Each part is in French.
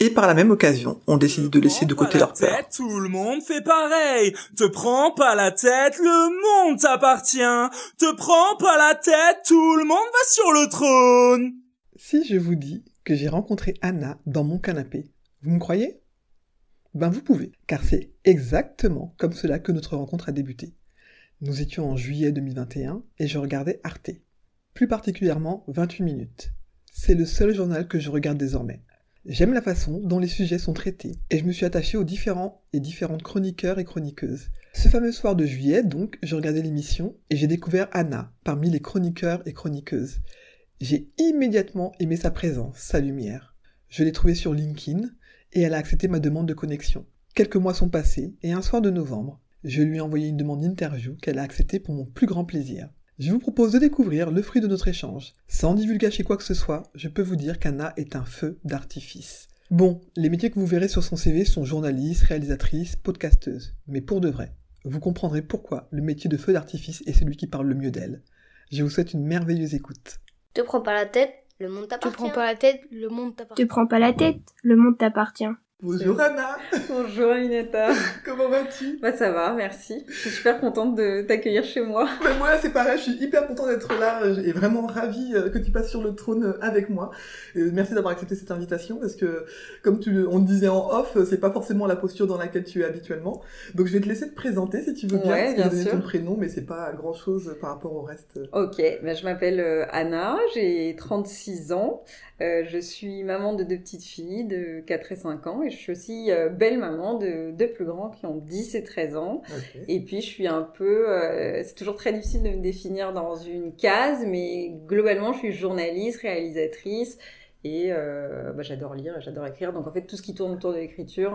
Et par la même occasion, on décide de laisser de côté leur peur. Tête, tout le monde fait pareil. Te prends pas la tête, le monde t'appartient. Te prends pas la tête, tout le monde va sur le trône. Si je vous dis que j'ai rencontré Anna dans mon canapé, vous me croyez? Ben vous pouvez, car c'est exactement comme cela que notre rencontre a débuté. Nous étions en juillet 2021 et je regardais Arte. Plus particulièrement 28 minutes. C'est le seul journal que je regarde désormais. J'aime la façon dont les sujets sont traités, et je me suis attaché aux différents et différentes chroniqueurs et chroniqueuses. Ce fameux soir de juillet, donc, je regardais l'émission, et j'ai découvert Anna, parmi les chroniqueurs et chroniqueuses. J'ai immédiatement aimé sa présence, sa lumière. Je l'ai trouvée sur LinkedIn, et elle a accepté ma demande de connexion. Quelques mois sont passés, et un soir de novembre, je lui ai envoyé une demande d'interview qu'elle a acceptée pour mon plus grand plaisir. Je vous propose de découvrir le fruit de notre échange. Sans divulgacher quoi que ce soit, je peux vous dire qu'Anna est un feu d'artifice. Bon, les métiers que vous verrez sur son CV sont journaliste, réalisatrice, podcasteuse. Mais pour de vrai, vous comprendrez pourquoi le métier de feu d'artifice est celui qui parle le mieux d'elle. Je vous souhaite une merveilleuse écoute. Te prends pas la tête, le monde Te t'appartient. prends pas la tête, le monde t'appartient. Te prends pas la tête, le monde t'appartient. Bonjour Anna, Bonjour Aminata. comment vas-tu? Bah ça va, merci. Je suis super contente de t'accueillir chez moi. Ben moi c'est pareil, je suis hyper content d'être là et vraiment ravie euh, que tu passes sur le trône avec moi. Euh, merci d'avoir accepté cette invitation parce que comme tu, on le disait en off, euh, c'est pas forcément la posture dans laquelle tu es habituellement. Donc je vais te laisser te présenter si tu veux bien. Ouais, bien sûr. ton prénom mais c'est pas grand chose par rapport au reste. Ok, bah, je m'appelle euh, Anna, j'ai 36 ans. Euh, je suis maman de deux petites filles de 4 et 5 ans et je suis aussi euh, belle maman de deux plus grands qui ont 10 et 13 ans. Et puis je suis un peu, euh, c'est toujours très difficile de me définir dans une case, mais globalement je suis journaliste, réalisatrice et bah, j'adore lire, et j'adore écrire. Donc en fait tout ce qui tourne autour de l'écriture,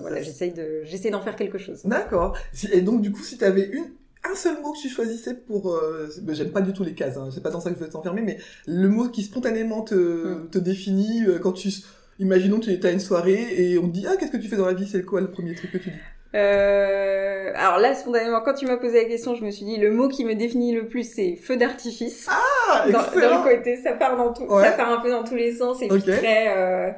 voilà, j'essaye de, j'essaye d'en faire quelque chose. D'accord. Et donc du coup si tu avais une un seul mot que tu choisissais pour... Euh, ben, J'aime pas du tout les cases, hein, c'est pas dans ça que je veux t'enfermer, mais le mot qui spontanément te, Mm. te définit euh, quand tu... Imaginons tu es à une soirée et on te dit « Ah, qu'est-ce que tu fais dans la vie ?» C'est quoi le premier truc que tu dis? Euh, alors là, spontanément, quand tu m'as posé la question, je me suis dit le mot qui me définit le plus, c'est feu d'artifice. Ah, dans, dans le côté, ça part dans tout, Ouais. ça part un peu dans tous les sens et Ok. puis très euh,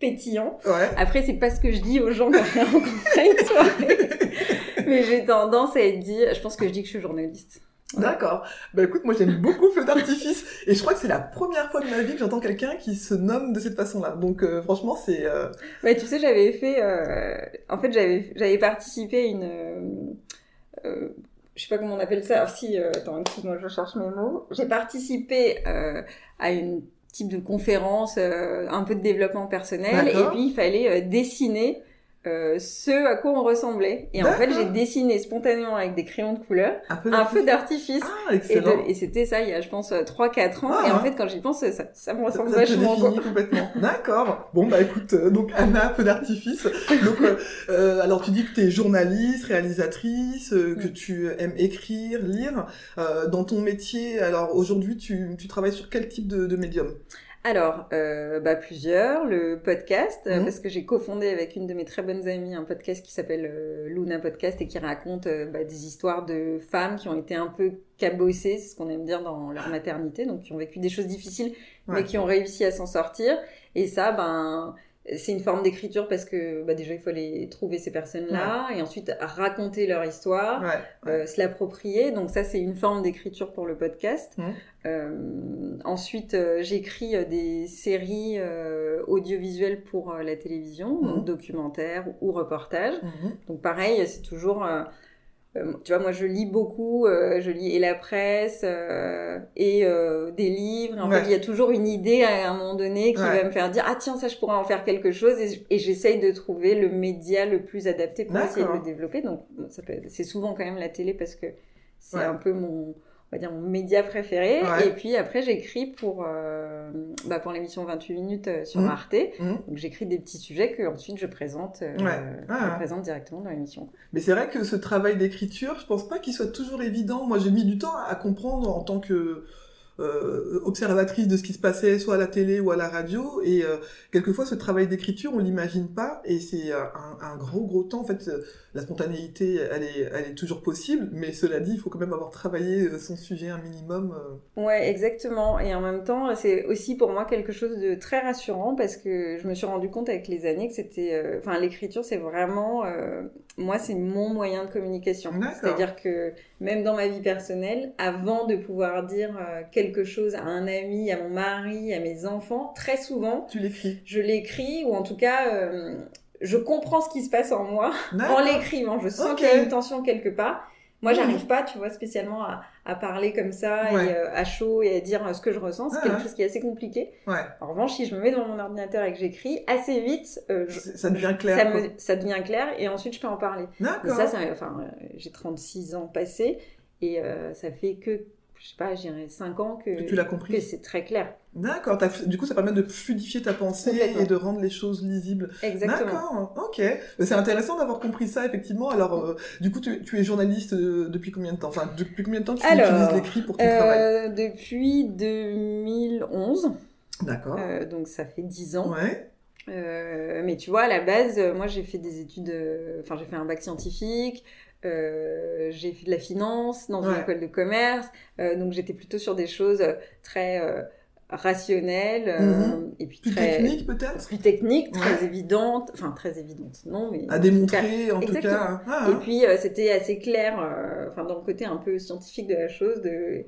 pétillant. Ouais. Après, c'est pas ce que je dis aux gens quand je les rencontre une soirée. Mais j'ai tendance à être dit, je pense que je dis que je suis journaliste. D'accord. Bah écoute, moi j'aime beaucoup Feu d'artifice et je crois que c'est la première fois de ma vie que j'entends quelqu'un qui se nomme de cette façon-là. Donc euh, franchement, c'est... euh, Ouais, tu sais, j'avais fait, euh, en fait, j'avais, j'avais participé à une, euh, euh, je sais pas comment on appelle ça. Alors, si, euh, attends, excuse-moi, je cherche mes mots. J'ai participé euh, à une type de conférence, euh, un peu de développement personnel, et puis il fallait dessiner euh, ce à quoi on ressemblait. Et en fait, j'ai dessiné spontanément avec des crayons de couleur un feu d'artifice. Ah, Et, et c'était ça il y a, je pense, 3-4 ans. Ah, et en hein. fait, quand j'y pense, ça, ça me ressemble vachement. complètement. D'accord. Bon bah écoute, euh, donc Anna, feu d'artifice. Donc euh, euh, alors tu dis que tu es journaliste, réalisatrice, euh, que Mm. tu aimes écrire, lire. Euh, dans ton métier, alors aujourd'hui tu, tu travailles sur quel type de, de médium? Alors, euh, bah, plusieurs. Le podcast, Mhm. parce que j'ai cofondé avec une de mes très bonnes amies un podcast qui s'appelle euh, Luna Podcast et qui raconte euh, bah, des histoires de femmes qui ont été un peu cabossées, c'est ce qu'on aime dire dans leur maternité, donc qui ont vécu des choses difficiles, Ouais. mais qui ont réussi à s'en sortir. Et ça, ben, c'est une forme d'écriture parce que bah, déjà il faut aller trouver ces personnes-là et ensuite raconter leur histoire Ouais. euh, se l'approprier. Donc ça, c'est une forme d'écriture pour le podcast. Mhm. Euh, ensuite, euh, j'écris des séries audiovisuelles pour la télévision, Mhm. donc documentaires ou reportages. Mhm. Donc pareil, c'est toujours... euh, tu vois, moi je lis beaucoup, euh, je lis et la presse euh, et des livres. En Ouais. fait, il y a toujours une idée à un moment donné qui Ouais. va me faire dire ah tiens ça je pourrais en faire quelque chose et, j'essaye de trouver le média le plus adapté pour essayer de le développer. Donc c'est souvent quand même la télé parce que c'est Ouais. un peu mon on va dire, mon média préféré. Ouais. Et puis après, j'écris pour, euh, bah, pour l'émission 28 minutes euh, sur Mhm. Arte. Mhm. Donc j'écris des petits sujets que ensuite je présente, euh, Ouais. je présente directement dans l'émission. Mais c'est vrai que ce travail d'écriture, je pense pas qu'il soit toujours évident. Moi, j'ai mis du temps à comprendre en tant que euh, observatrice de ce qui se passait soit à la télé ou à la radio. Et euh, quelquefois, ce travail d'écriture, on l'imagine pas. Et c'est euh, un, gros, gros temps. En fait, la spontanéité, elle est, elle est toujours possible. Mais cela dit, il faut quand même avoir travaillé son sujet un minimum. Ouais, exactement. Et en même temps, c'est aussi pour moi quelque chose de très rassurant parce que je me suis rendu compte avec les années que c'était, enfin, l'écriture, c'est vraiment, moi, c'est mon moyen de communication. C'est-à-dire que même dans ma vie personnelle, avant de pouvoir dire euh, quelque chose à un ami, à mon mari, à mes enfants, très souvent, Tu l'écris. je l'écris ou en tout cas, euh, je comprends ce qui se passe en moi en l'écrivant. Je sens qu'il y a une tension quelque part. Moi, Mhm. j'arrive pas, tu vois, spécialement à, à parler comme ça Ouais. et euh, à chaud et à dire euh, ce que je ressens. C'est Ah. quelque chose qui est assez compliqué. Ouais. En revanche, si je me mets devant mon ordinateur et que j'écris, assez vite, euh, je- Ça devient clair. ça, quoi. me, ça devient clair et ensuite je peux en parler. Et D'accord. ça, ça enfin, j'ai 36 ans passés et ça fait que, je sais pas, je dirais 5 ans que, Que tu l'as que compris. c'est très clair. D'accord. Du coup, ça permet de fluidifier ta pensée et de rendre les choses lisibles. Exactement. D'accord, ok. C'est intéressant d'avoir compris ça, effectivement. Alors, euh, du coup, tu, tu es journaliste euh, depuis combien de temps? Enfin, depuis combien de temps tu Alors, utilises l'écrit pour ton travail? Euh, depuis 2011, D'accord. euh, donc ça fait 10 ans. Ouais. Mais tu vois, à la base, moi j'ai fait des études, enfin j'ai fait un bac scientifique, euh, j'ai fait de la finance dans une école de commerce, euh, donc j'étais plutôt sur des choses très rationnelles euh, Mhm. et puis Plus très technique, peut-être? plus techniques, très Ouais. évidentes, enfin très évidentes, non mais À en tout démontrer, en tout cas. Ah, et puis euh, c'était assez clair, euh, enfin dans le côté un peu scientifique de la chose, de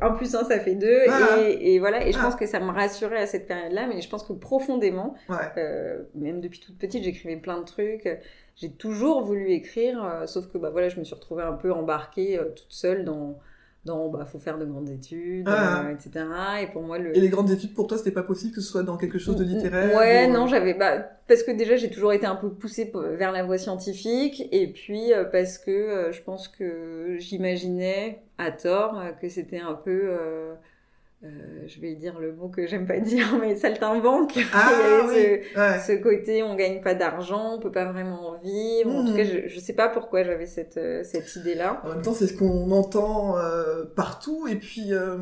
1 plus 1 ça fait 2, Ah. et, et voilà, et je Ah. pense que ça me rassurait à cette période-là, mais je pense que profondément, ouais. même depuis toute petite, j'écrivais plein de trucs, j'ai toujours voulu écrire, sauf que bah voilà, je me suis retrouvée un peu embarquée toute seule dans, dans bah faut faire de grandes études, Ah. euh, etc. Et pour moi le Et les grandes études, pour toi, c'était pas possible que ce soit dans quelque chose de littéraire Ouais, ou, euh, non, j'avais bah parce que déjà j'ai toujours été un peu poussée vers la voie scientifique et puis euh, parce que euh, je pense que j'imaginais à tort que c'était un peu euh, je vais dire le mot que j'aime pas dire mais saltimbanque. Ah, Il y avait oui. Ouais. ce, ce côté on gagne pas d'argent, on peut pas vraiment en vivre. En Mhm. tout cas, je, je sais pas pourquoi j'avais cette euh, cette idée là. En même temps, c'est ce qu'on entend euh, partout. Et puis, euh,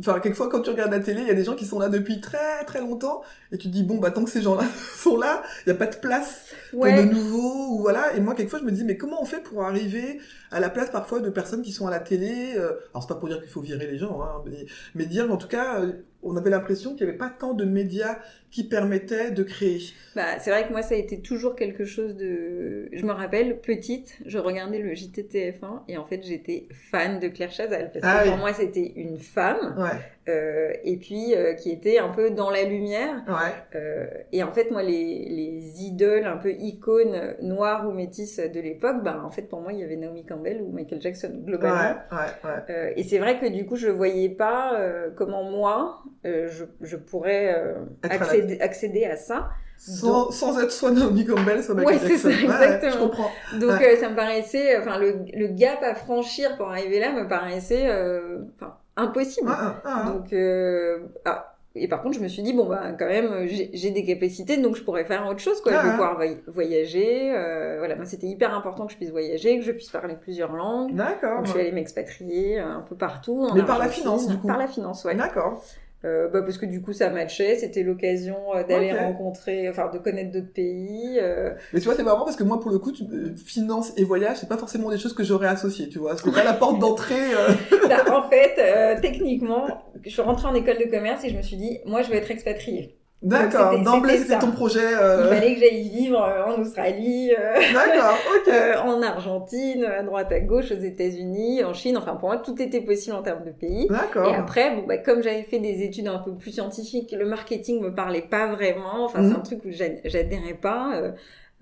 enfin, quelquefois, quand tu regardes la télé, il y a des gens qui sont là depuis très très longtemps. Et tu te dis, bon, bah, tant que ces gens-là sont là, il n'y a pas de place pour Ouais. de nouveaux. Ou voilà. Et moi, quelquefois, je me dis, mais comment on fait pour arriver à la place parfois de personnes qui sont à la télé euh, Alors, c'est pas pour dire qu'il faut virer les gens, hein, mais, mais dire, en tout cas, euh, on avait l'impression qu'il n'y avait pas tant de médias qui permettaient de créer. Bah, c'est vrai que moi, ça a été toujours quelque chose de. Je me rappelle, petite, je regardais le JTTF1 et en fait, j'étais fan de Claire Chazal parce que Ah oui. pour moi, c'était une femme Ouais, euh, et puis euh, qui était un peu dans la lumière. ouais. Euh, et en fait, moi, les, les idoles un peu icônes noires ou métisses de l'époque, bah, en fait, pour moi, il y avait Naomi Campbell ou Michael Jackson, globalement. ouais, ouais. Euh, et c'est vrai que du coup, je voyais pas euh, comment moi, euh, je, je pourrais euh, accéder, accéder à ça. Sans, sans être soit Naomi Campbell, soit Michael Ouais, c'est ça, Jackson. Ouais, exactement. je comprends. Donc Ouais. euh, ça me paraissait, enfin le, le gap à franchir pour arriver là me paraissait, euh, enfin impossible. Ah, ah, ah. Donc euh, ah, et par contre je me suis dit bon bah quand même j'ai des capacités donc je pourrais faire autre chose quoi. Ah, je vais ah. pouvoir voy- voyager. euh, voilà, moi c'était hyper important que je puisse voyager, que je puisse parler plusieurs langues. D'accord. Donc je suis allée m'expatrier euh, un peu partout. en Mais par la finance, du coup. Par la finance, ouais. D'accord. Euh, bah, parce que du coup ça matchait, c'était l'occasion euh, d'aller rencontrer, enfin de connaître d'autres pays. euh, Mais tu vois, c'est marrant parce que moi, pour le coup, tu- euh, finance et voyage, c'est pas forcément des choses que j'aurais associées, tu vois. C'est pas la porte d'entrée. euh. Bah, en fait, euh, techniquement, je suis rentrée en école de commerce et je me suis dit, moi, je veux être expatriée. D'accord. D'emblée, c'était ton projet. Il euh, fallait que j'aille vivre euh, en Australie, euh, D'accord. Ok. euh, en Argentine, à droite à gauche, aux États-Unis, en Chine. Enfin, pour moi, tout était possible en termes de pays. D'accord. Et après, bon, bah, comme j'avais fait des études un peu plus scientifiques, le marketing me parlait pas vraiment. Enfin, Mhm. c'est un truc où j'a- j'adhérais pas.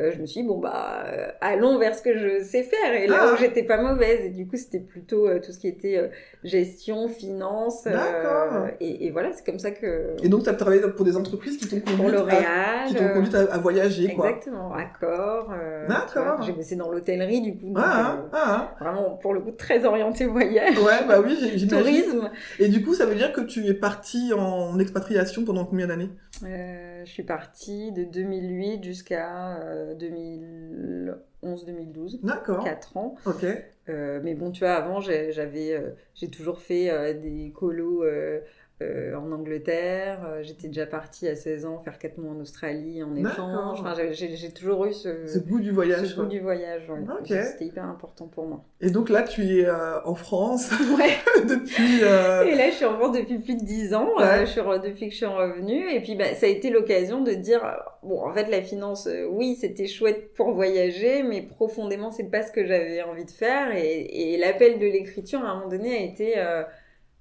Euh, je me suis dit, bon, bah, euh, allons vers ce que je sais faire. Et là Ah. où j'étais pas mauvaise. Et du coup, c'était plutôt euh, tout ce qui était euh, gestion, finance. euh, D'accord. et, et voilà, c'est comme ça que. Et donc, tu as travaillé pour des entreprises qui t'ont pour conduite, à, L'Oréal. qui t'ont conduite à, à voyager, quoi. Exactement, Accor. D'accord. J'ai bossé dans l'hôtellerie, du coup. Ah, ah, Vraiment, pour le coup, très orienté voyage. Ouais, bah oui, j'ai-. Tourisme. Et du coup, ça veut dire que tu es parti en expatriation pendant combien d'années? Euh, je suis partie de 2008 jusqu'à euh, 2011-2012. D'accord. 4 ans. Ok. Euh, mais bon, tu vois, avant, j'ai- j'avais, euh, j'ai toujours fait euh, des colos euh, en Angleterre. Euh, J'étais déjà partie à 16 ans faire 4 mois en Australie en échange. Enfin, j'ai- toujours eu ce, Ce goût du voyage. ce goût quoi. du voyage. ouais. C'était hyper important pour moi. Et donc là, tu es euh, en France Ouais. depuis. euh, Et là, je suis en France depuis plus de 10 ans, Ouais. je suis depuis que je suis revenue. Et puis, bah, ça a été l'occasion de dire, bon, en fait, la finance, oui, c'était chouette pour voyager, mais profondément, c'est pas ce que j'avais envie de faire. Et, et l'appel de l'écriture, à un moment donné, a été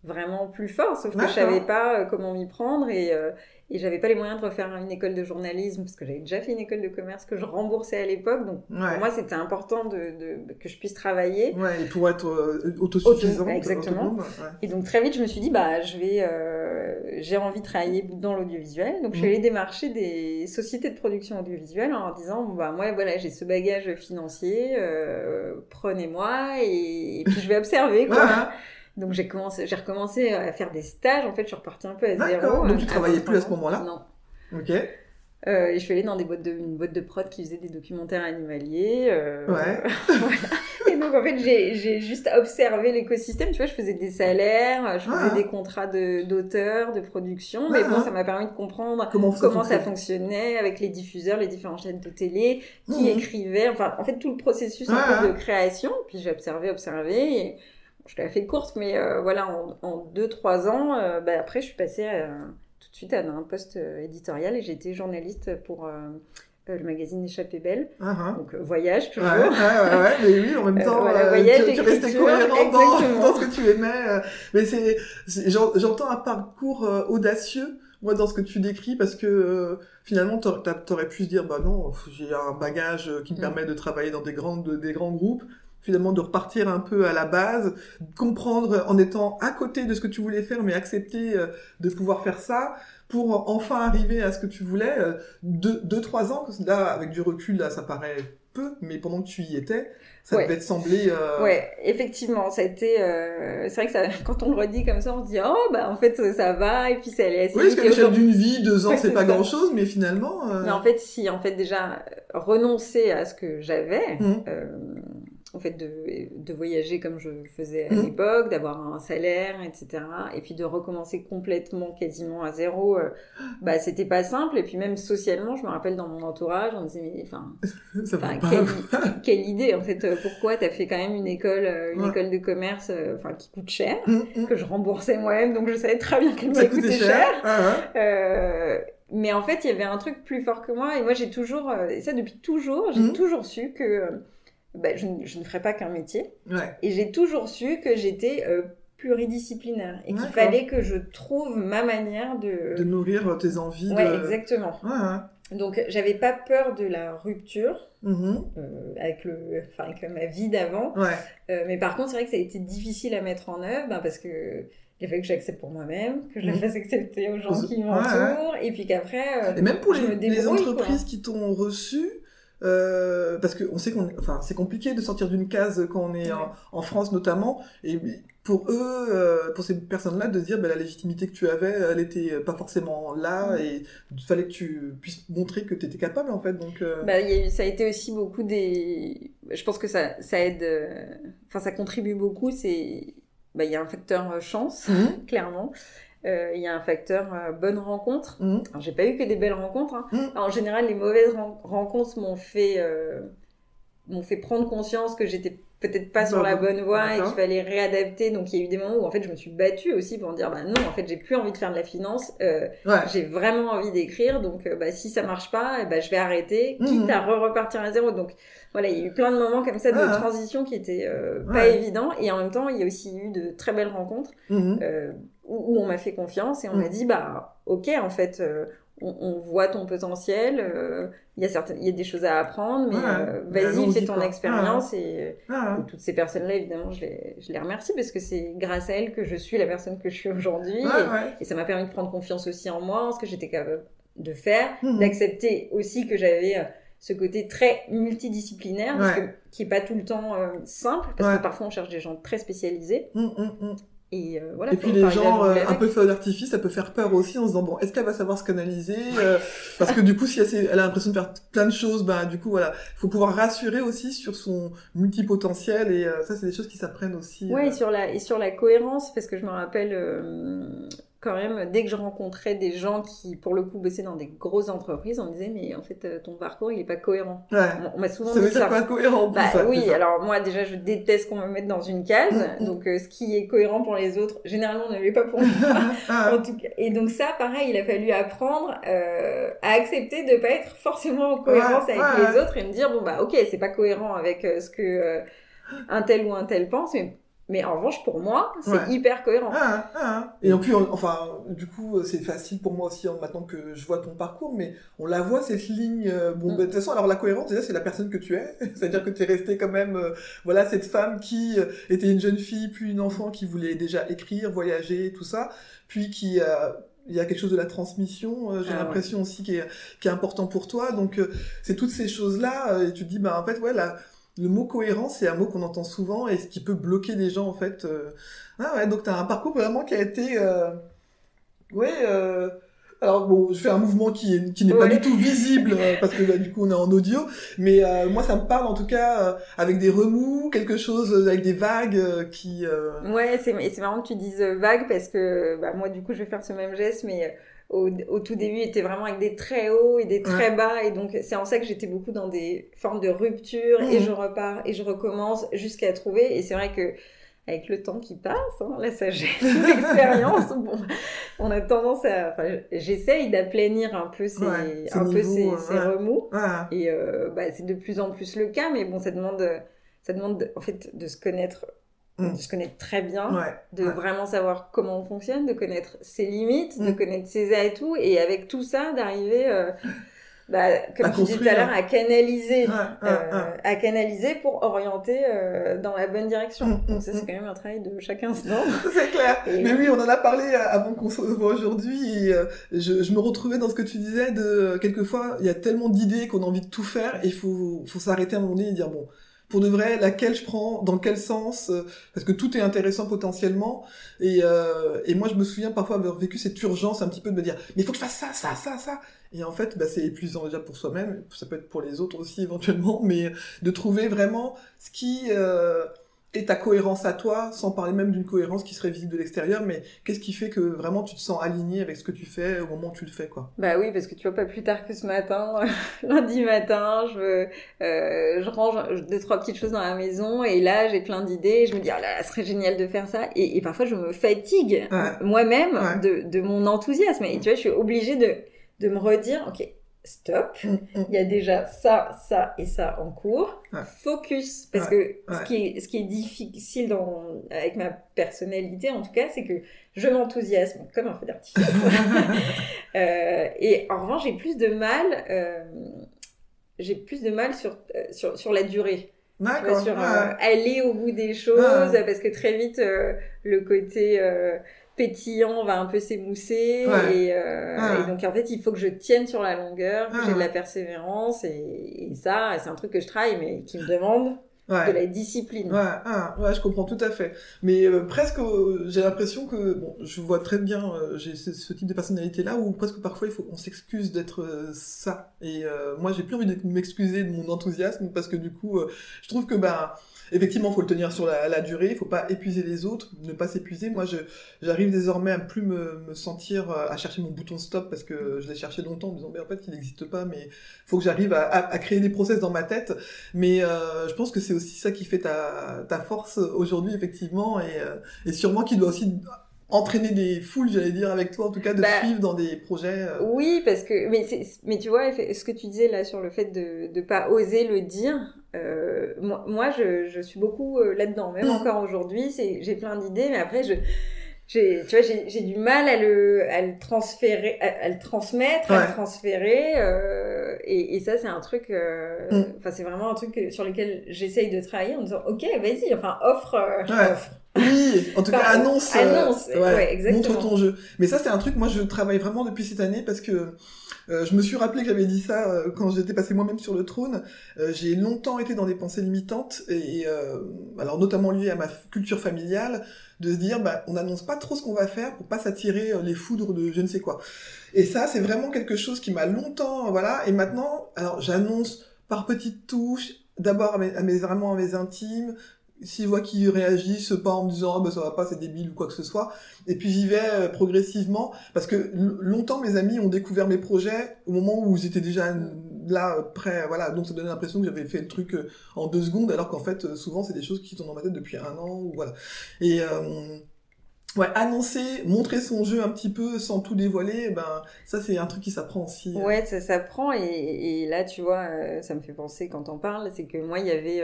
vraiment plus fort, sauf que je savais pas euh, comment m'y prendre et, euh, et j'avais pas les moyens de refaire une école de journalisme, parce que j'avais déjà fait une école de commerce que je remboursais à l'époque. Donc, Ouais. pour moi, c'était important de, de- que je puisse travailler. Ouais, et pour être euh, autosuffisant. Auto- exactement. ouais. Et donc très vite, je me suis dit, bah, je vais, euh, j'ai envie de travailler dans l'audiovisuel. Donc je suis Mhm. allée démarcher des sociétés de production audiovisuelle en leur disant, bah, moi, voilà, j'ai ce bagage financier, euh, prenez-moi et, et puis je vais observer, quoi. Donc j'ai commencé, j'ai recommencé à faire des stages. En fait, je suis repartie un peu à D'accord. zéro. Donc, tu à travaillais 23 plus à ce moment-là Non. Ok. Euh, et je suis allée dans des boîtes de, une boîte de prod qui faisait des documentaires animaliers. euh, Ouais. voilà. Et donc, en fait, j'ai j'ai juste observé l'écosystème. Tu vois, je faisais des salaires, je faisais Ah. des contrats de- d'auteurs, de, production. Mais Ah. bon, ça m'a permis de comprendre Comment ça comment ça fonctionne fonctionnait avec les diffuseurs, les différentes chaînes de télé, qui Mhm. écrivait. Enfin, en fait, tout le processus Ah. de création. Puis j'ai observé, observé. Et je l'ai fait courte, mais euh, voilà, en 2-3 ans, euh, bah, après, je suis passée à- tout de suite à un poste euh, éditorial et j'ai été journaliste pour euh, euh, le magazine Échappée Belle. Ah. Donc, euh, voyage toujours. ouais, ouais, ouais, mais oui, en même Euh, temps, voilà, euh, voyage, tu, tu restais écriture, cohérent dans, ce que tu aimais. euh, mais c'est, j'entends un parcours euh, audacieux, moi, dans ce que tu décris, parce que euh, finalement, t'aurais pu se dire, bah non, j'ai un bagage euh, qui me Mm. permet de travailler dans des, grandes, des grands groupes. Finalement, de repartir un peu à la base, comprendre en étant à côté de ce que tu voulais faire, mais accepter euh, de pouvoir faire ça pour enfin arriver à ce que tu voulais. euh, deux, deux, trois ans, là, avec du recul, là, ça paraît peu, mais pendant que tu y étais, ça Ouais. devait te sembler... euh, Ouais, effectivement, ça a été. euh, c'est vrai que ça, quand on le redit comme ça, on se dit oh bah en fait ça va et puis ça allait assez Oui, parce Et l'échelle d'une vie, deux ans, Ouais, c'est pas ça. grand-chose, mais finalement... euh, Mais en fait, si en fait déjà renoncer à ce que j'avais, Mhm. En fait de, de voyager comme je le faisais à Mhm. l'époque, d'avoir un salaire, etc. Et puis de recommencer complètement, quasiment à zéro, euh, bah c'était pas simple. Et puis même socialement, je me rappelle dans mon entourage, on me disait mais enfin quelle, quelle idée en fait euh, pourquoi t'as fait quand même une école euh, une Ouais. école de commerce euh, enfin qui coûte cher Hum, hum. que je remboursais moi-même donc je savais très bien qu'elle m'avait coûtait coûté cher. cher, Ah, ah. Euh, mais en fait il y avait un truc plus fort que moi et moi j'ai toujours et ça depuis toujours j'ai toujours su que bah, je, ne- je ne ferais pas qu'un métier Ouais. et j'ai toujours su que j'étais euh, pluridisciplinaire et qu'il fallait que je trouve ma manière de, De nourrir tes envies. ouais de... exactement Ouais, ouais. donc j'avais pas peur de la rupture Mhm. euh, avec le enfin avec ma vie d'avant. Euh, mais par contre c'est vrai que ça a été difficile à mettre en œuvre ben, parce que il fallu que j'accepte pour moi-même que je la Mhm. fasse accepter aux gens qui ouais, m'entourent et puis qu'après euh, Et même pour je les, me les débrouille, entreprises qui t'ont reçu, euh, parce qu'on sait qu'on, enfin, c'est compliqué de sortir d'une case quand on est en, en France notamment, et pour eux, euh, pour ces personnes-là, de se dire, ben, la légitimité que tu avais, elle était pas forcément là, Mm. et il fallait que tu puisses montrer que tu étais capable en fait. Donc, euh, bah, il y a eu- ça a été aussi beaucoup des je pense que ça ça aide enfin ça contribue beaucoup c'est bah, il y a un facteur chance Mhm. clairement Euh, il y a un facteur euh, bonne rencontre Mhm. Alors, j'ai pas eu que des belles rencontres. hein. Alors, en général, les mauvaises ren- rencontres m'ont fait, euh, m'ont fait prendre conscience que j'étais peut-être pas sur la bonne voie et qu'il fallait réadapter. Donc, il y a eu des moments où, en fait, je me suis battue aussi pour me dire, bah non, en fait, j'ai plus envie de faire de la finance. Euh, ouais. j'ai vraiment envie d'écrire. Donc, euh, bah, si ça marche pas, eh bah, je vais arrêter, quitte Mhm. à re-repartir à zéro. Donc, voilà, il y a eu plein de moments comme ça de Ah. transition qui étaient euh, pas évidents. Et en même temps, il y a aussi eu de très belles rencontres euh, où, où on m'a fait confiance et on Mm. m'a dit bah ok en fait on, on voit ton potentiel. euh, Il y a certaines, il y a des choses à apprendre, mais Ouais, euh, vas-y, fais ton expérience et, Ah, et toutes ces personnes-là, évidemment, je les, je les remercie parce que c'est grâce à elles que je suis la personne que je suis aujourd'hui. Et- ouais. et ça m'a permis de prendre confiance aussi en moi, en ce que j'étais capable de faire, Mhm. d'accepter aussi que j'avais euh, ce côté très multidisciplinaire, parce Ouais. que, qui est pas tout le temps euh, simple, parce que parfois on cherche des gens très spécialisés. Hum, hum, hum. Et euh, voilà. Et puis les gens euh, un peu feu d'artifice, ça peut faire peur aussi en se disant bon, est-ce qu'elle va savoir se canaliser euh, Parce que du coup, si elle, a l'impression de faire plein de choses, bah du coup voilà, il faut pouvoir rassurer aussi sur son multipotentiel et euh, ça c'est des choses qui s'apprennent aussi. Ouais, et sur la et sur la cohérence, parce que je me rappelle euh, quand même dès que je rencontrais des gens qui, pour le coup, bossaient dans des grosses entreprises, on me disait mais en fait euh, ton parcours il est pas cohérent. Ouais. On, on m'a souvent Ça dit ça. quoi cohérent Bah ça, oui, ça. alors moi déjà je déteste qu'on me mette dans une case, Mm, mm. donc euh, ce qui est cohérent pour les autres, généralement ne l'est pas pour moi. Ah, en tout cas. Et donc ça, pareil, il a fallu apprendre euh, à accepter de pas être forcément en cohérence Ouais, avec ouais, les autres et me dire bon bah ok c'est pas cohérent avec euh, ce que un tel ou un tel pense, mais mais en revanche pour moi c'est Ouais. hyper cohérent. Ah, ah. Et en plus, on- enfin, du coup, c'est facile pour moi aussi hein, maintenant que je vois ton parcours, mais on la voit cette ligne. euh, bon, Mm. bah, de toute façon, alors la cohérence, déjà, c'est la personne que tu es. C'est-à-dire que tu es restée quand même, euh, voilà, cette femme qui euh, était une jeune fille, puis une enfant qui voulait déjà écrire, voyager, tout ça, puis qui il y a quelque chose de la transmission, euh, j'ai Ah ouais. l'impression aussi qui est, qui est important pour toi. Donc, euh, c'est toutes ces choses-là, euh, et tu te dis, bah, en fait, ouais, la, le mot cohérence, c'est un mot qu'on entend souvent et ce qui peut bloquer les gens, en fait. euh. Ah ouais, donc tu as un parcours vraiment qui a été... Euh... Ouais, euh... Alors bon, je fais un mouvement qui, qui n'est pas du tout visible euh, parce que bah, du coup on est en audio, mais euh, moi ça me parle en tout cas avec des remous, quelque chose avec des vagues qui... euh, Ouais, c'est marrant que tu dises vague parce que bah, moi du coup je vais faire ce même geste, mais euh, au, au tout début il était vraiment avec des très hauts et des très bas. Et donc c'est en ça que j'étais beaucoup dans des formes de rupture et je repars et je recommence jusqu'à trouver. Et c'est vrai que avec le temps qui passe, hein, la sagesse, l'expérience, bon, on a tendance à, enfin, j'essaye d'aplanir un peu ces, Ouais, ces un peu ces, niveaux, ces ouais. remous. Et euh, bah, c'est de plus en plus le cas, mais bon, ça demande, ça demande en fait de se connaître, Mm. de se connaître très bien ouais, de ouais. vraiment savoir comment on fonctionne, de connaître ses limites, de Mm. connaître ses atouts, et avec tout ça, d'arriver, euh, bah, comme À tu disais tout à l'heure, à canaliser, Ouais, euh, à canaliser pour orienter euh, dans la bonne direction. Mm, Donc ça, c'est quand même un travail de chaque instant. C'est clair. Et- Mais oui, on en a parlé avant qu'on se voit aujourd'hui et je, je me retrouvais dans ce que tu disais de quelquefois il y a tellement d'idées qu'on a envie de tout faire et il faut, faut s'arrêter à un moment donné et dire bon pour de vrai laquelle je prends dans quel sens euh, parce que tout est intéressant potentiellement. Et, euh, et moi je me souviens parfois avoir vécu cette urgence un petit peu de me dire mais il faut que je fasse ça ça ça ça. Et en fait bah, c'est épuisant déjà pour soi-même ça peut être pour les autres aussi éventuellement mais de trouver vraiment ce qui euh, et ta cohérence à toi, sans parler même d'une cohérence qui serait visible de l'extérieur, mais qu'est-ce qui fait que vraiment tu te sens aligné avec ce que tu fais au moment où tu le fais, quoi? Bah oui, parce que tu vois, pas plus tard que ce matin, lundi matin, je, euh, je range deux, trois petites choses dans la maison, et là, j'ai plein d'idées, je me dis, oh là, là, ce serait génial de faire ça, et, et parfois, je me fatigue Ouais. moi-même Ouais. de, de mon enthousiasme, et tu vois, je suis obligée de, de me redire, ok, stop, il y a déjà ça, ça et ça en cours, Ouais. focus, parce Ouais. que ce qui est, ce qui est difficile dans, avec ma personnalité, en tout cas, c'est que je m'enthousiasme comme un feu d'artifice. Euh, et en revanche, j'ai plus de mal, euh, j'ai plus de mal sur, euh, sur, sur la durée. Vois, sur euh, aller au bout des choses, parce que très vite, le côté pétillant va un peu s'émousser. Ouais. Et, euh, et donc, en fait, il faut que je tienne sur la longueur, que j'ai de la persévérance. Et, et ça, c'est un truc que je travaille, mais qui me demande Ouais. de la discipline. Ouais, ah, ouais, je comprends tout à fait. Mais euh, presque, euh, j'ai l'impression que, bon, je vois très bien, euh, j'ai ce, ce type de personnalité-là où presque parfois il faut qu'on s'excuse d'être ça. Et moi, j'ai plus envie de m'excuser de mon enthousiasme parce que du coup, je trouve que, ben, effectivement, faut le tenir sur la, la durée, il faut pas épuiser les autres, ne pas s'épuiser. Moi, je, j'arrive désormais à plus me, me sentir, euh, à chercher mon bouton stop parce que je l'ai cherché longtemps en me disant, mais en fait, il n'existe pas, mais faut que j'arrive à, à, à créer des process dans ma tête. Mais euh, je pense que c'est aussi ça qui fait ta, ta force aujourd'hui, effectivement, et, euh, et sûrement qui doit aussi entraîner des foules, j'allais dire, avec toi, en tout cas, de Bah, suivre dans des projets. euh, Oui, parce que mais mais tu vois ce que tu disais là sur le fait de de pas oser le dire. euh, moi, moi, je, je suis beaucoup euh, là-dedans, même Mhm. encore aujourd'hui. C'est j'ai plein d'idées, mais après je j'ai, tu vois, j'ai, j'ai du mal à le, à le transférer, à, à le transmettre, à le transférer, euh, et, et ça, c'est un truc, euh, Mm. enfin, c'est vraiment un truc sur lequel j'essaye de travailler en disant, ok, vas-y, enfin, offre, Ouais. offre. Oui, en tout cas, annonce. euh, annonce, ouais, exactement. Montre ton jeu. Mais ça, c'est un truc, moi, je travaille vraiment depuis cette année parce que euh, je me suis rappelé que j'avais dit ça euh, quand j'étais passé moi-même sur le trône. Euh, j'ai longtemps été dans des pensées limitantes et, euh, alors notamment liées à ma culture familiale, de se dire, bah, on n'annonce pas trop ce qu'on va faire pour pas s'attirer les foudres de je ne sais quoi. Et ça, c'est vraiment quelque chose qui m'a longtemps, voilà. Et maintenant, alors, j'annonce par petites touches, d'abord à mes, à mes- vraiment à mes intimes, s'ils voient qu'ils réagissent pas en me disant ah bah ça va pas c'est débile ou quoi que ce soit. Et puis j'y vais euh, progressivement. Parce que longtemps mes amis ont découvert mes projets au moment où étaient déjà là euh, prêts voilà. Donc ça donnait l'impression que j'avais fait le truc euh, en deux secondes alors qu'en fait souvent c'est des choses qui sont dans ma tête depuis un an ou voilà. Et ouais annoncer montrer son jeu un petit peu sans tout dévoiler ben ça c'est un truc qui s'apprend aussi euh. Ouais, ça s'apprend et, et là, tu vois, ça me fait penser quand on parle, c'est que moi, il y avait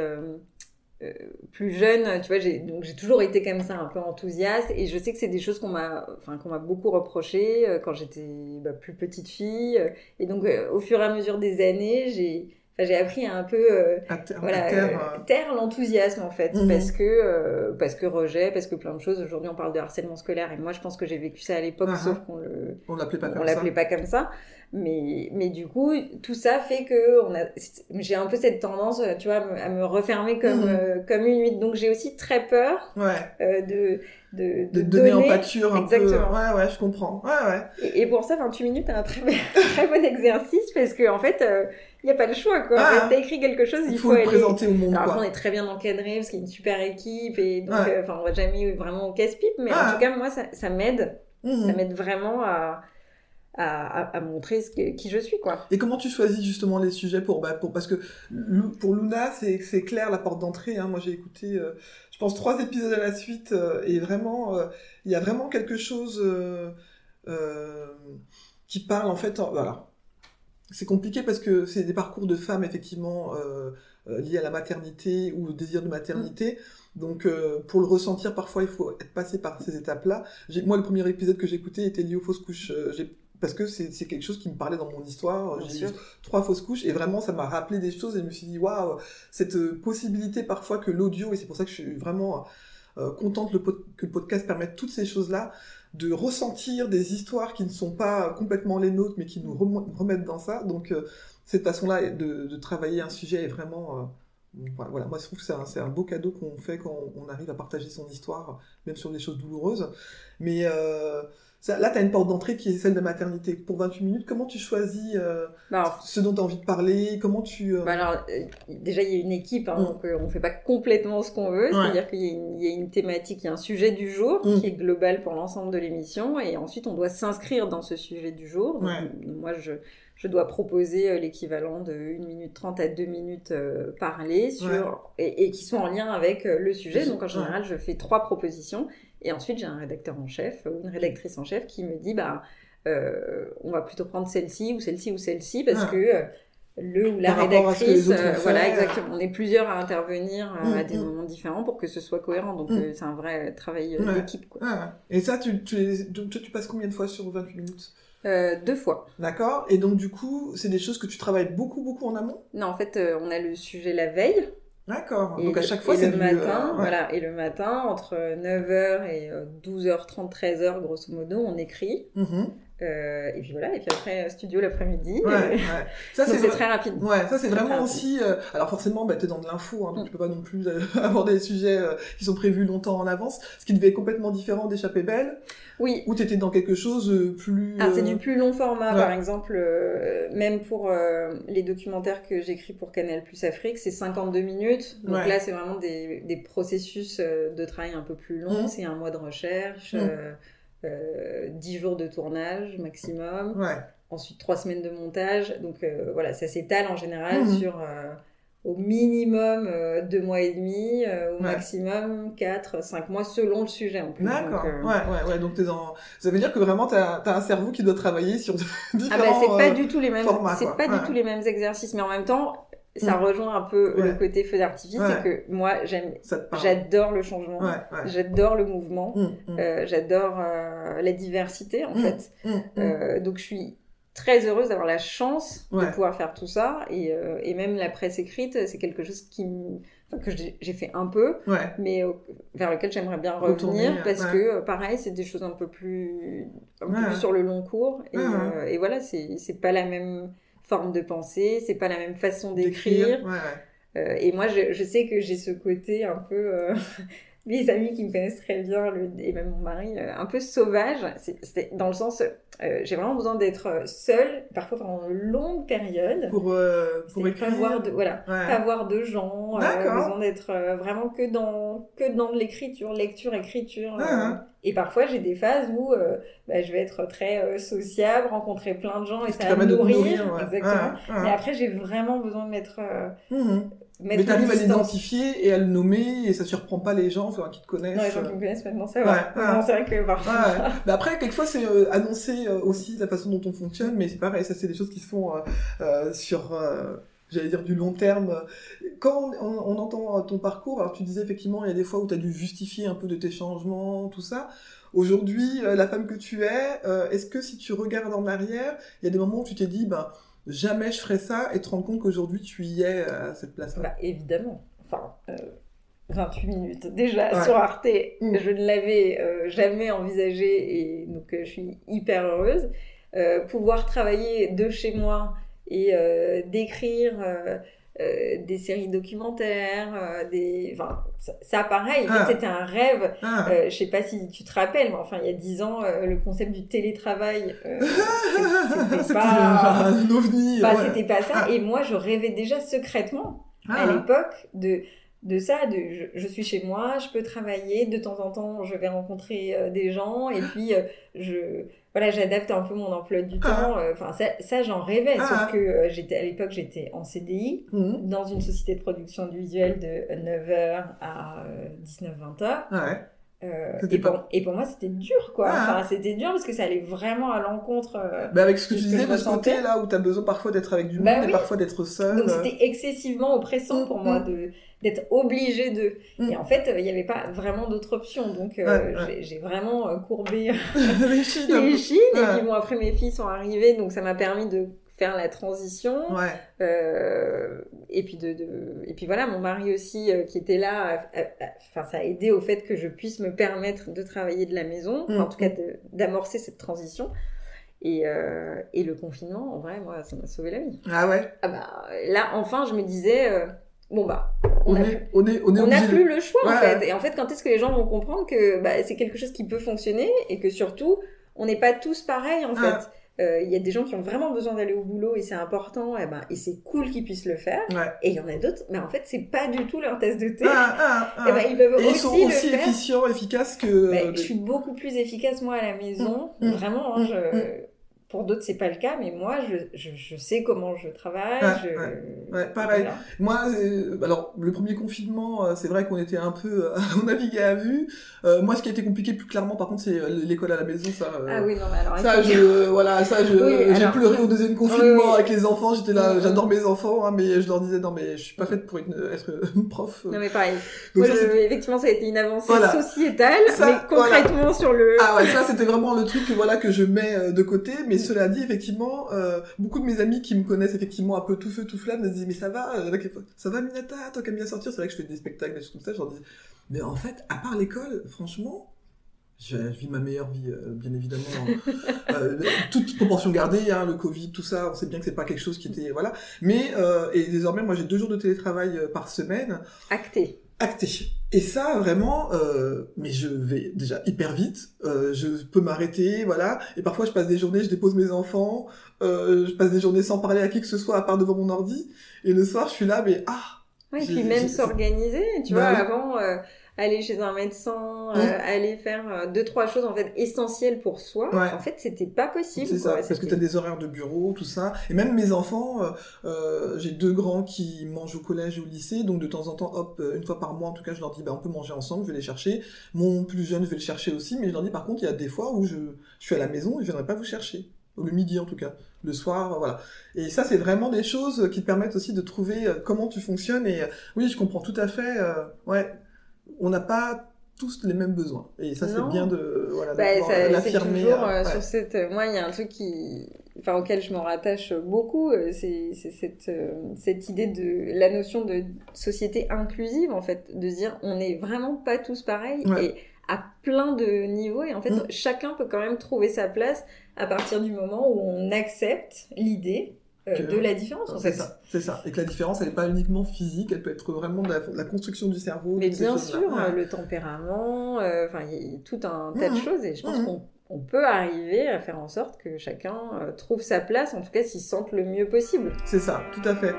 plus jeune, tu vois, j'ai donc j'ai toujours été comme ça, un peu enthousiaste et je sais que c'est des choses qu'on m'a, enfin qu'on m'a beaucoup reproché euh, quand j'étais bah, plus petite fille euh, et donc euh, au fur et à mesure des années, j'ai Enfin, j'ai appris à un peu euh, à, voilà, terre, euh, euh, taire l'enthousiasme en fait Mhm. parce que euh, parce que rejet parce que plein de choses aujourd'hui on parle de harcèlement scolaire et moi je pense que j'ai vécu ça à l'époque Ah, sauf ah. qu'on le on pas l'appelait pas comme ça mais mais du coup tout ça fait que on a j'ai un peu cette tendance tu vois à me, refermer comme Mhm. euh, comme une huître donc j'ai aussi très peur ouais euh, de de, de donner en pâture un peu Exactement. ouais ouais je comprends ouais ouais et, et pour ça 28 minutes est un très, très bon exercice parce que en fait il n'y a pas le choix quoi Ah. t'as écrit quelque chose il faut, faut le aller présenter au monde alors quoi on est très bien encadré parce qu'il y a une super équipe et donc, Ouais. euh, enfin, on va jamais vraiment au casse-pipe, mais Ah. en tout cas, moi, ça, ça m'aide. Mhm. Ça m'aide vraiment à, à, montrer ce que, qui je suis, quoi. Et comment tu choisis justement les sujets pour, bah, pour parce que pour Luna c'est clair la porte d'entrée. Hein. Moi j'ai écouté, euh, je pense trois épisodes à la suite euh, et vraiment euh, il y a vraiment quelque chose qui parle en fait. en- voilà, c'est compliqué parce que c'est des parcours de femmes effectivement liés à la maternité ou au désir de maternité. Donc euh, pour le ressentir parfois il faut être passé par ces étapes-là. Moi le premier épisode que j'ai écouté était lié aux fausses couches. Euh, j'ai- parce que c'est quelque chose qui me parlait dans mon histoire. J'ai eu trois fausses couches et vraiment ça m'a rappelé des choses et je me suis dit waouh cette euh, possibilité parfois que l'audio et c'est pour ça que je suis vraiment euh, contente le pod- que le podcast permette toutes ces choses là de ressentir des histoires qui ne sont pas complètement les nôtres mais qui nous remettent dans ça. Donc euh, cette façon là de, de travailler un sujet est vraiment euh, voilà, moi je trouve que c'est un, beau cadeau qu'on fait quand on arrive à partager son histoire même sur des choses douloureuses. Mais euh, là, tu as une porte d'entrée qui est celle de maternité. Pour 28 minutes, comment tu choisis euh, Bah, alors, ce dont tu as envie de parler? Comment tu... euh, bah alors, euh, déjà, il y a une équipe, hein, Mm. donc euh, on fait pas complètement ce qu'on veut. Ouais. C'est-à-dire qu'il y, a une- il y a une thématique, il y a un sujet du jour Mm. qui est global pour l'ensemble de l'émission, et ensuite on doit s'inscrire dans ce sujet du jour. Donc, Ouais. Moi, je, je dois proposer euh, l'équivalent de 1 minute 30 à 2 minutes parlées sur, Ouais. et, et qui sont en lien avec le sujet. Donc en général, je fais trois propositions, et ensuite j'ai un rédacteur en chef ou une rédactrice en chef qui me dit bah euh, on va plutôt prendre celle-ci ou celle-ci ou celle-ci parce Ah. que euh, le ou la Par rédactrice, euh, voilà exactement, on est plusieurs à intervenir Mm, à des mm. moments différents pour que ce soit cohérent. Donc Mm. c'est un vrai travail Ouais. d'équipe. quoi. ah, et ça, tu, tu, les- tu, tu passes combien de fois sur 28 minutes? Euh, deux fois. D'accord Et donc, du coup, c'est des choses que tu travailles beaucoup, beaucoup en amont? Non, en fait, euh, on a le sujet la veille. D'accord. Et Donc, à le- chaque fois, c'est le matin, euh, ouais. voilà, et le matin entre 9h et euh, 12h30, 13h grosso modo, on écrit. Mhm. Euh, et puis voilà, et puis après studio l'après-midi. Ouais, Euh, ouais. Ça, c'est très rapide. Ouais, ça c'est vraiment aussi. euh, Alors forcément, bah, t'es dans de l'info, hein, donc Mm. tu peux pas non plus euh, avoir des sujets euh, qui sont prévus longtemps en avance, ce qui devait être complètement différent d'échapper belle, Oui, où t'étais dans quelque chose euh, plus. Ah, c'est euh, du plus long format, ouais. par exemple, euh, même pour euh, les documentaires que j'écris pour Canal Plus Afrique, c'est 52 minutes. Donc Ouais. là, c'est vraiment des, des processus euh, de travail un peu plus longs. Mhm. C'est un mois de recherche, Mhm. Euh, euh, 10 jours de tournage maximum, Ouais. ensuite 3 semaines de montage. Donc euh, voilà, ça s'étale en général Mhm. sur euh, au minimum 2 mois et demi, au Ouais. maximum 4, 5 mois selon le sujet en plus. D'accord. Donc, Ouais, ouais, ouais. Donc t'es dans. Ça veut dire que vraiment t'as as un cerveau qui doit travailler sur Ah différents. bah c'est pas du tout les mêmes formats, pas du tout les mêmes exercices mais en même temps ça Mm. rejoint un peu le côté feu d'artifice, Ouais. c'est que moi, j'aime, j'adore le changement, Ouais, j'adore le mouvement, Mm, mm, euh, j'adore euh, la diversité, en fait. Euh, donc, je suis très heureuse d'avoir la chance de pouvoir faire tout ça. Et, et même la presse écrite, c'est quelque chose qui que j'ai fait un peu, mais vers lequel j'aimerais bien Retourner, revenir parce que, pareil, c'est des choses un peu plus, un peu Ouais. plus sur le long cours. Et, et voilà, c'est c'est pas la même forme de pensée, c'est pas la même façon d'écrire. Ouais, ouais. Euh, et moi, je, je sais que j'ai ce côté un peu. Mes amis qui me connaissent très bien, le, et même mon mari, euh, un peu sauvage. C'est dans le sens, euh, j'ai vraiment besoin d'être seule, parfois pendant une longue période. Pour, euh, pour pas écrire. voir de, voilà, Ouais. pas voir de gens, euh, besoin d'être euh, vraiment que dans, que dans de l'écriture, lecture, écriture. euh. Ah, Et parfois, j'ai des phases où euh, bah, je vais être très euh, sociable, rencontrer plein de gens et ça va me nourrir. nourrir, ouais. Exactement. Mais après, j'ai vraiment besoin de mettre. euh, Mhm. Mais t'arrives à l'identifier et à le nommer et ça surprend pas les gens enfin, qui te connaissent. Non, les gens qui me connaissent maintenant, Ouais, va. ouais. C'est vrai que parfois. Ouais. Mais après, quelquefois, c'est euh, annoncer euh, aussi la façon dont on fonctionne, mais c'est pareil, ça, c'est des choses qui se font euh, euh, sur, euh, j'allais dire, du long terme. Quand on, on- on entend euh, ton parcours, alors tu disais effectivement, il y a des fois où tu as dû justifier un peu de tes changements, tout ça. Aujourd'hui, euh, la femme que tu es, euh, est-ce que si tu regardes en arrière, il y a des moments où tu t'es dit, ben, jamais je ferais ça, et te rends compte qu'aujourd'hui, tu y es euh, à cette place-là Bah, évidemment. Enfin, euh, 28 minutes. Déjà, Ouais. sur Arte, Mm. je ne l'avais euh, jamais envisagé et donc euh, je suis hyper heureuse. Euh, pouvoir travailler de chez moi et euh, d'écrire euh, des séries documentaires, euh, des... Enfin, ça, ça, pareil, Ah. c'était un rêve. Ah. Euh, je sais pas si tu te rappelles, mais enfin, il y a 10 ans, euh, le concept du télétravail, c'était pas... un ovni. Bah, ouais. c'était pas ça. Ah. Et moi, je rêvais déjà secrètement Ah. à l'époque de de ça, de je, je suis chez moi, je peux travailler, de temps en temps je vais rencontrer des gens et puis je voilà j'adapte un peu mon emploi du Ah. temps. euh, Enfin ça, ça j'en rêvais, Ah. sauf que euh, j'étais à l'époque j'étais en CDI Mhm. dans une société de production audiovisuelle de 9h à 19-20h. Ouais. Euh, et, pour, et moi c'était dur quoi. Ah. Enfin c'était dur parce que ça allait vraiment à l'encontre. euh, Mais avec ce que tu disais de ce côté là où tu as besoin parfois d'être avec du monde Bah et oui. parfois d'être seul. Donc euh, c'était excessivement oppressant pour moi de d'être obligée de. Mm. Et en fait, il n'y avait pas vraiment d'autre option. Donc euh, Ouais, ouais. j'ai- vraiment euh, courbé les chines, les. Et puis bon, après mes filles sont arrivées, donc ça m'a permis de faire la transition. Ouais. Euh, et puis de, de- et puis voilà, mon mari aussi euh, qui était là. a- a- a- Enfin, ça a aidé au fait que je puisse me permettre de travailler de la maison. Enfin, Mm. en tout cas, de- d'amorcer cette transition. Et, euh, et le confinement, en vrai, moi, ça m'a sauvé la vie. Ah ouais. Ah bah, là, enfin, je me disais, bon bah, On, on a est, on est, on est on n'a obligé de- plus le choix en fait. Et en fait, quand est-ce que les gens vont comprendre que bah, c'est quelque chose qui peut fonctionner et que surtout, on n'est pas tous pareils en Ah. fait. Euh, Il y a des gens qui ont vraiment besoin d'aller au boulot et c'est important et, ben, et c'est cool qu'ils puissent le faire. Ouais. Et il y en a d'autres, mais en fait, c'est pas du tout leur tasse de thé. Ah, ah, ah. Eh ben, ils peuvent Et ils aussi, sont aussi efficients, efficaces que. Euh, je suis beaucoup plus efficace moi à la maison, Mm, mm, vraiment. hein, mm, je... Pour d'autres, c'est pas le cas, mais moi, je, je, je sais comment je travaille. Ouais, je... ouais. Ouais, pareil. Voilà. Moi, euh, alors le premier confinement, euh, c'est vrai qu'on était un peu, euh, on naviguait à vue. Euh, moi, ce qui a été compliqué plus clairement, par contre, c'est euh, l'école à la maison. Ça, euh, Ah oui, non, mais alors. Ça, je, voilà, ça, Oui, j'ai alors- pleuré au deuxième confinement Oui, oui. avec les enfants. J'étais là, Mhm. j'adore mes enfants, hein, mais je leur disais non, mais je suis pas faite pour une, être une prof. Non mais pareil. Donc Moi, ça, je- c'est- effectivement, ça a été une avancée Voilà. sociétale, Ça, mais concrètement sur le. Ah ouais, ça c'était vraiment le truc que voilà que je mets euh, de côté. Mais cela dit, effectivement, euh, beaucoup de mes amis qui me connaissent effectivement un peu tout feu tout flamme me disent mais ça va, euh, ça va Minata, toi qui aimes bien sortir. C'est vrai que je fais des spectacles, des choses comme ça. Je leur dis mais en fait, à part l'école, franchement. Je je vis ma meilleure vie, euh, bien évidemment. Euh, toute proportion gardée, hein, le Covid, tout ça, on sait bien que c'est pas quelque chose qui était voilà. Mais euh, et désormais, moi, j'ai deux jours de télétravail par semaine Acté. acté. Et ça, vraiment, euh, mais je vais déjà hyper vite, euh, je peux m'arrêter, voilà. Et parfois, je passe des journées, je dépose mes enfants, euh, je passe des journées sans parler à qui que ce soit, à part devant mon ordi. Et le soir, je suis là, mais ah Ouais, et puis même s'organiser, tu Bah vois, oui. avant, euh, aller chez un médecin, euh, aller faire euh, deux, trois choses en fait essentielles pour soi, Ouais. en fait, c'était pas possible. C'est ça, parce que C'était- t'as des horaires de bureau, tout ça. Et même mes enfants, euh, euh, j'ai deux grands qui mangent au collège et au lycée, donc de temps en temps, hop, euh, une fois par mois, en tout cas, je leur dis, bah, on peut manger ensemble, je vais les chercher. Mon plus jeune, je vais le chercher aussi, mais je leur dis, par contre, il y a des fois où je, je suis à la maison et je viendrai pas vous chercher. le midi en tout cas, le soir, voilà. Et ça, c'est vraiment des choses qui te permettent aussi de trouver comment tu fonctionnes. Et oui, je comprends tout à fait. euh, ouais, on n'a pas tous les mêmes besoins. Et ça, c'est bien de, voilà, Bah, l'affirmer. euh, euh, ouais. sur cette. Moi, il y a un truc qui, enfin, auquel je me rattache beaucoup, euh, c'est cette euh, cette idée de la notion de société inclusive en fait, de dire on n'est vraiment pas tous pareils Ouais. et à plein de niveaux et en fait Mm. chacun peut quand même trouver sa place à partir du moment où on accepte l'idée euh, de la différence en C'est fait. ça, c'est ça. Et que la différence, elle n'est pas uniquement physique, elle peut être vraiment de la, de la construction du cerveau. Mais bien sûr, Ouais. le tempérament, euh, enfin, il y a tout un tas de Mhm. choses et je pense Mhm. qu'on on peut arriver à faire en sorte que chacun euh, trouve sa place, en tout cas s'y sente le mieux possible. C'est ça, tout à fait.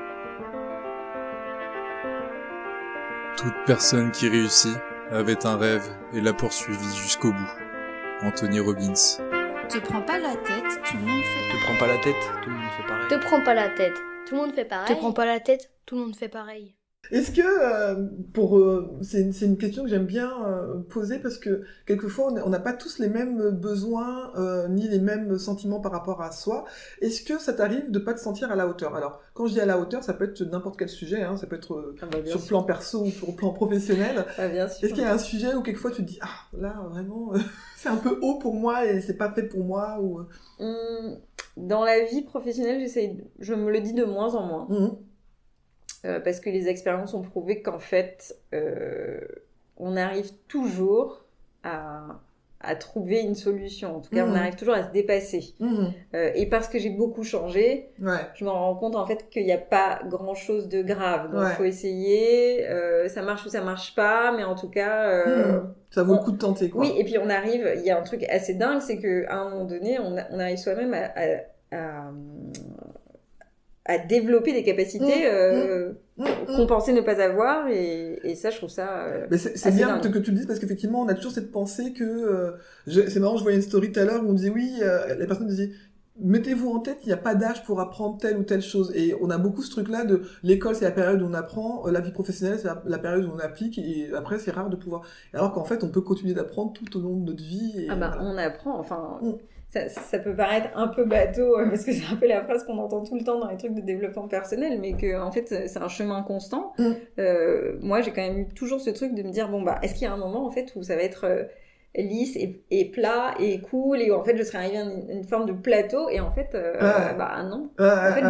Toute personne qui réussit avait un rêve et l'a poursuivi jusqu'au bout. Anthony Robbins. Te prends pas la tête, tout le monde fait. Te prends pas la tête, tout le monde fait pareil. Te prends pas la tête. Tout le monde fait pareil. Te prends pas la tête. Tout le monde fait pareil. Est-ce que, euh, pour, euh, c'est une, c'est une question que j'aime bien euh, poser parce que quelquefois on n'a pas tous les mêmes besoins ni les mêmes sentiments par rapport à soi. Est-ce que ça t'arrive de pas te sentir à la hauteur? Alors, quand je dis à la hauteur, ça peut être n'importe quel sujet, hein, ça peut être Ah bah, sur sûr. plan perso ou sur plan professionnel. Ah, bien sûr. Est-ce qu'il y a un sujet où quelquefois tu te dis ah là vraiment c'est un peu haut pour moi et c'est pas fait pour moi ou Hum, Dans la vie professionnelle, j'essaye, je me le dis de moins en moins. Mhm. Euh, parce que les expériences ont prouvé qu'en fait, euh, on arrive toujours à, à trouver une solution. En tout cas, Mhm. on arrive toujours à se dépasser. Mhm. Euh, et parce que j'ai beaucoup changé, Ouais. je me rends compte en fait qu'il n'y a pas grand chose de grave. Donc il Ouais. faut essayer, ça marche ou ça marche pas, mais en tout cas. Mhm. Ça vaut on- le coup de tenter quoi. Oui, et puis on arrive, il y a un truc assez dingue, c'est qu'à un moment donné, on, arrive soi-même à, à, à- à développer des capacités Mmh, euh, Mhm, mhm. qu'on pensait ne pas avoir, et, et ça, je trouve ça. euh, Mais c'est bien dingue. que tu le dises parce qu'effectivement, on a toujours cette pensée que. euh, je- c'est marrant, je voyais une story tout à l'heure où on disait oui, euh, la personne disait mettez-vous en tête, il n'y a pas d'âge pour apprendre telle ou telle chose. Et on a beaucoup ce truc-là de l'école, c'est la période où on apprend, euh, la vie professionnelle, c'est la, la période où on applique, et après, c'est rare de pouvoir. Alors qu'en fait, on peut continuer d'apprendre tout au long de notre vie. Et Ah bah, voilà. on apprend, enfin. Mm. Ça, ça peut paraître un peu bateau, euh, parce que c'est un peu la phrase qu'on entend tout le temps dans les trucs de développement personnel, mais que en fait c'est un chemin constant. Mm. Euh, moi j'ai quand même eu toujours ce truc de me dire, bon bah, est-ce qu'il y a un moment en fait où ça va être euh, lisse et, et plat et cool, et où en fait je serai arrivée à une, une forme de plateau, et en fait, euh, bah non, Ah, en fait,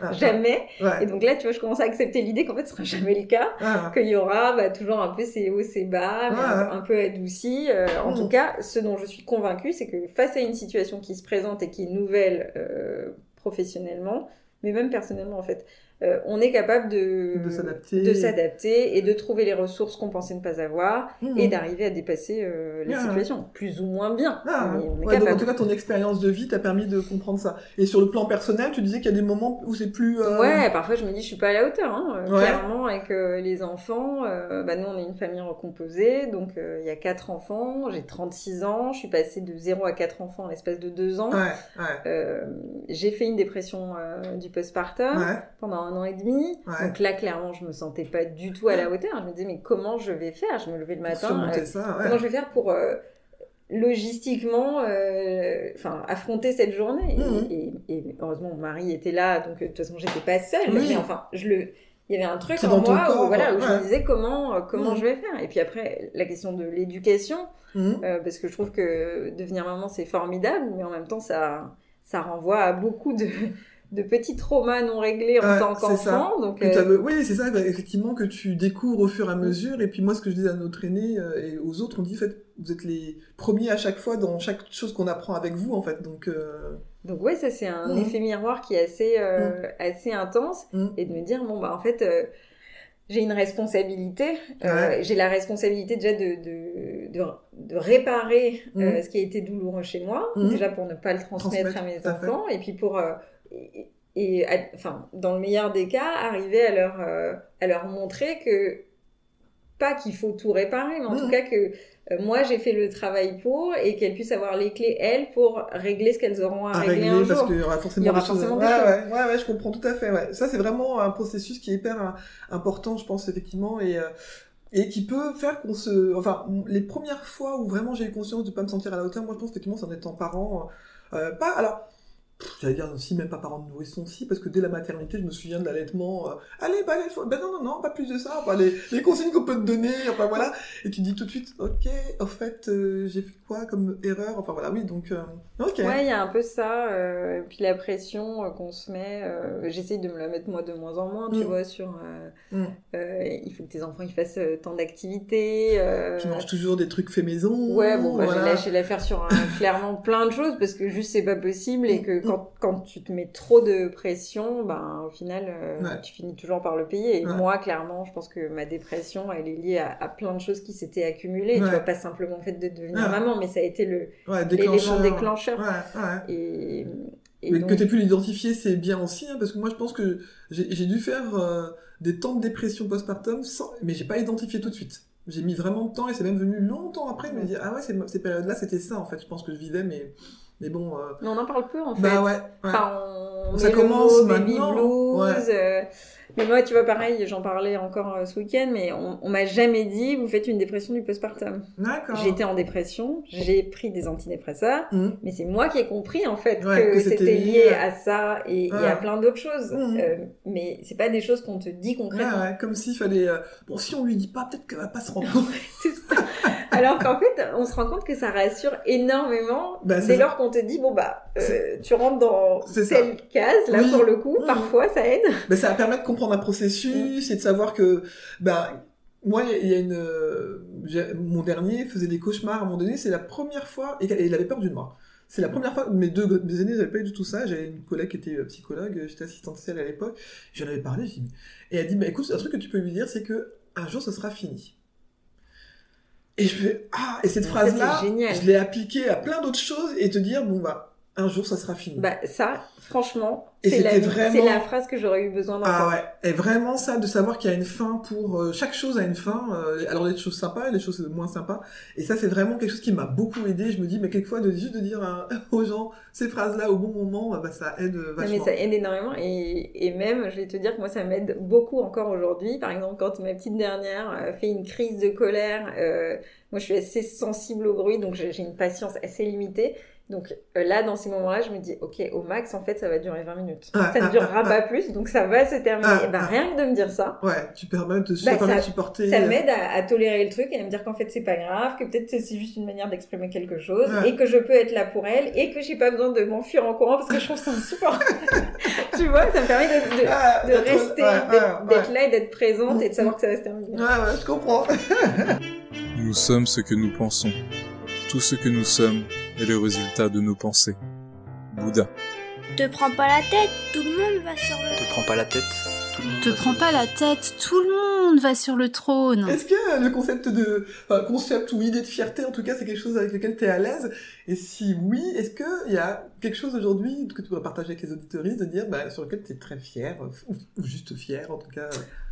ah, jamais. Et donc là, tu vois, je commence à accepter l'idée qu'en fait ce sera jamais le cas qu'il y aura bah, toujours un peu ces hauts, ces bas, mais un peu adouci. Euh, en Mm. tout cas, ce dont je suis convaincue, c'est que face à une situation qui se présente et qui est nouvelle euh, professionnellement, mais même personnellement en fait, euh, on est capable de, De s'adapter. de s'adapter et de trouver les ressources qu'on pensait ne pas avoir Mhm. et d'arriver à dépasser euh, les Ouais. situations, plus ou moins bien. Ah, mais on est ouais, donc capable. en tout cas, ton expérience de vie t'a permis de comprendre ça. Et sur le plan personnel, tu disais qu'il y a des moments où c'est plus. euh, Ouais, parfois je me dis je suis pas à la hauteur, hein, euh, Ouais. clairement avec euh, les enfants. bah, nous on est une famille recomposée, donc il y a quatre enfants, j'ai 36 ans, je suis passée de 0 à 4 enfants en l'espace de 2 ans. Ouais, j'ai fait une dépression du postpartum pendant un an et demi. Ouais. Donc là clairement je me sentais pas du tout à la hauteur. Je me disais mais comment je vais faire? Je me levais le matin. euh, ça, ouais. Comment je vais faire pour euh, logistiquement euh, enfin affronter cette journée? Et- Mhm. et, et heureusement mon mari était là donc de toute façon j'étais pas seule Oui. mais enfin je le il y avait un truc en moi corps, où, voilà, où je me disais comment, comment Mhm. je vais faire? Et puis après, la question de l'éducation, Mhm. euh, parce que je trouve que devenir maman, c'est formidable, mais en même temps, ça, ça renvoie à beaucoup de, de petits traumas non réglés en Ouais, tant qu'enfant. Donc, euh, Oui, c'est ça, bah, effectivement, que tu découvres au fur et à mesure. Et puis moi, ce que je disais à notre aîné euh, et aux autres, on dit, en fait, vous êtes les premiers à chaque fois dans chaque chose qu'on apprend avec vous, en fait. Donc, euh, Donc ouais, ça c'est un Mhm. effet miroir qui est assez, euh, assez intense Mhm. et de me dire bon bah en fait j'ai une responsabilité, euh, Ouais. j'ai la responsabilité déjà de, de, de, de réparer euh, ce qui a été douloureux chez moi, déjà pour ne pas le transmettre, Transmettre, à mes à enfants et puis pour euh, et, et à- enfin dans le meilleur des cas arriver à leur euh, à leur montrer que pas qu'il faut tout réparer, mais en tout cas que euh, moi j'ai fait le travail pour et qu'elles puissent avoir les clés elles pour régler ce qu'elles auront à, à régler, régler, un parce jour. qu'il y aura forcément Il y aura des choses. forcément des ouais, choses. ouais, ouais, ouais, je comprends tout à fait. Ouais. Ça, c'est vraiment un processus qui est hyper euh, important, je pense, effectivement, et, euh, et qui peut faire qu'on se. Enfin, les premières fois où vraiment j'ai eu conscience de pas me sentir à la hauteur, moi, je pense effectivement, c'est en étant parent. euh, pas. Alors. J'allais dire aussi même pas parents de nourrisson si parce que dès la maternité je me souviens de l'allaitement euh, allez bah, allez, bah non non non pas plus de ça enfin, les, les consignes qu'on peut te donner enfin voilà et tu dis tout de suite ok en fait euh, j'ai fait quoi comme erreur? Enfin voilà oui donc euh, ok ouais il y a un peu ça et puis la pression qu'on se met j'essaye de me la mettre moi de moins en moins tu Mm. vois sur Mm. il faut que tes enfants ils fassent tant d'activités tu manges toujours des trucs faits maison ouais bon bah, voilà. j'ai lâché l'affaire sur un- clairement plein de choses parce que juste c'est pas possible et que Mm. Quand, quand tu te mets trop de pression ben au final euh, Ouais. tu finis toujours par le payer et Ouais. moi clairement je pense que ma dépression elle est liée à, à plein de choses qui s'étaient accumulées tu vois pas simplement le fait de devenir maman mais ça a été l'élément déclencheur. déclencheur et, et Mais donc- que tu aies pu l'identifier, c'est bien aussi, hein, parce que moi je pense que j'ai j'ai dû faire euh, des temps de dépression postpartum, sans... mais j'ai pas identifié tout de suite. J'ai mis vraiment de temps et c'est même venu longtemps après de me dire ah ouais ces, ces périodes-là c'était ça en fait. Je pense que je vivais mais mais bon. euh, mais on en parle peu en fait Bah ouais. ouais. Enfin, on Ça commence mot maintenant. blues. Ouais. euh, mais moi, tu vois, pareil, j'en parlais encore euh, ce week-end, mais on, on m'a jamais dit vous faites une dépression du postpartum. D'accord. J'étais en dépression, j'ai pris des antidépresseurs, Mhm. mais c'est moi qui ai compris en fait Ouais, que, que c'était lié à- ça et, à plein d'autres choses. Mhm. Euh, mais c'est pas des choses qu'on te dit concrètement. ouais, comme s'il fallait. euh, Bon, si on lui dit pas, peut-être qu'elle va pas se rendre compte. C'est ça. Alors qu'en fait, on se rend compte que ça rassure énormément Bah, c'est dès ça. lors qu'on te dit bon bah euh, tu rentres dans ça. telle case là Oui. pour le coup. Parfois ça aide. Mais ça va permettre de comprendre un processus et de savoir que, ben, moi, il y a une, euh, mon dernier faisait des cauchemars à un moment donné, c'est la première fois, et, il avait peur du noir. C'est la première fois, mes deux mes aînés n'avaient pas eu du tout ça, j'avais une collègue qui était euh, psychologue, j'étais assistante sociale à l'époque, j'en avais parlé, dit, et elle dit, bah écoute, un truc que tu peux lui dire, c'est que un jour, ce sera fini. Et je fais, ah, et cette phrase-là, je l'ai appliquée à plein d'autres choses, et te dire, bon, bah, un jour, ça sera fini. Bah ça, franchement, c'est la, vraiment- la phrase que j'aurais eu besoin d'entendre. Ah ouais, et vraiment ça, de savoir qu'il y a une fin pour... euh, chaque chose a une fin, euh, alors des choses sympas et des choses moins sympas, et ça c'est vraiment quelque chose qui m'a beaucoup aidé, je me dis, mais quelquefois, de, juste de dire à- aux gens ces phrases-là au bon moment, bah, ça aide Non, vachement. mais ça aide énormément et, et même, je vais te dire que moi, ça m'aide beaucoup encore aujourd'hui. Par exemple, quand ma petite dernière euh, fait une crise de colère, euh, moi, je suis assez sensible au bruit, donc j'ai une patience assez limitée. Donc euh, là, dans ces moments-là, je me dis, ok, au max, en fait, ça va durer 20 minutes. Ah, ça ne ah, durera ah, pas plus, donc ça va se terminer. Ah, et ben, ah. rien que de me dire ça, Ouais, tu permets de, Bah, ça supporter... ça m'aide à, à tolérer le truc et à me dire qu'en fait c'est pas grave, que peut-être c'est juste une manière d'exprimer quelque chose Ouais. et que je peux être là pour elle et que j'ai pas besoin de m'enfuir en courant parce que je trouve ça insupportable. tu vois, ça me permet de, de- Ah, de rester, ouais, d'être ouais, d'être ouais. là et d'être présente et de savoir que ça va se terminer. Ouais, ouais, je comprends. Nous sommes ce que nous pensons. Tout ce que nous sommes est le résultat de nos pensées. Bouddha. Te prends pas la tête, tout le monde va sur le Te prends pas la tête. Tout le monde Te prends pas la tête, tout le monde va sur le trône. Est-ce que le concept de... Enfin, concept ou idée de fierté, en tout cas, c'est quelque chose avec lequel tu es à l'aise? Et si oui, est-ce qu'il y a quelque chose aujourd'hui que tu pourrais partager avec les auditoristes, de dire, bah, sur lequel tu es très fier, ou, ou juste fier, en tout cas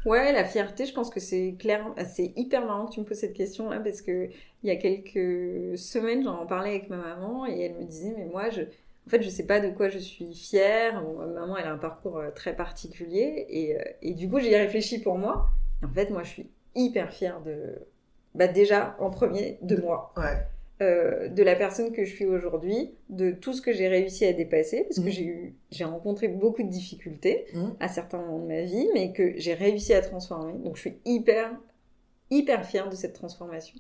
Ouais, la fierté, je pense que c'est clair, c'est hyper marrant que tu me poses cette question là parce que il y a quelques semaines, j'en parlais avec ma maman et elle me disait mais moi je en fait, je sais pas de quoi je suis fière. Ma maman, elle a un parcours euh, très particulier et, euh, et du coup, j'y ai réfléchi pour moi. Et en fait, moi, je suis hyper fière de bah déjà en premier de moi. Ouais. Euh, de la personne que je suis aujourd'hui, de tout ce que j'ai réussi à dépasser, parce que Mhm. j'ai eu, j'ai rencontré beaucoup de difficultés Mhm. à certains moments de ma vie, mais que j'ai réussi à transformer. Donc je suis hyper, hyper fière de cette transformation,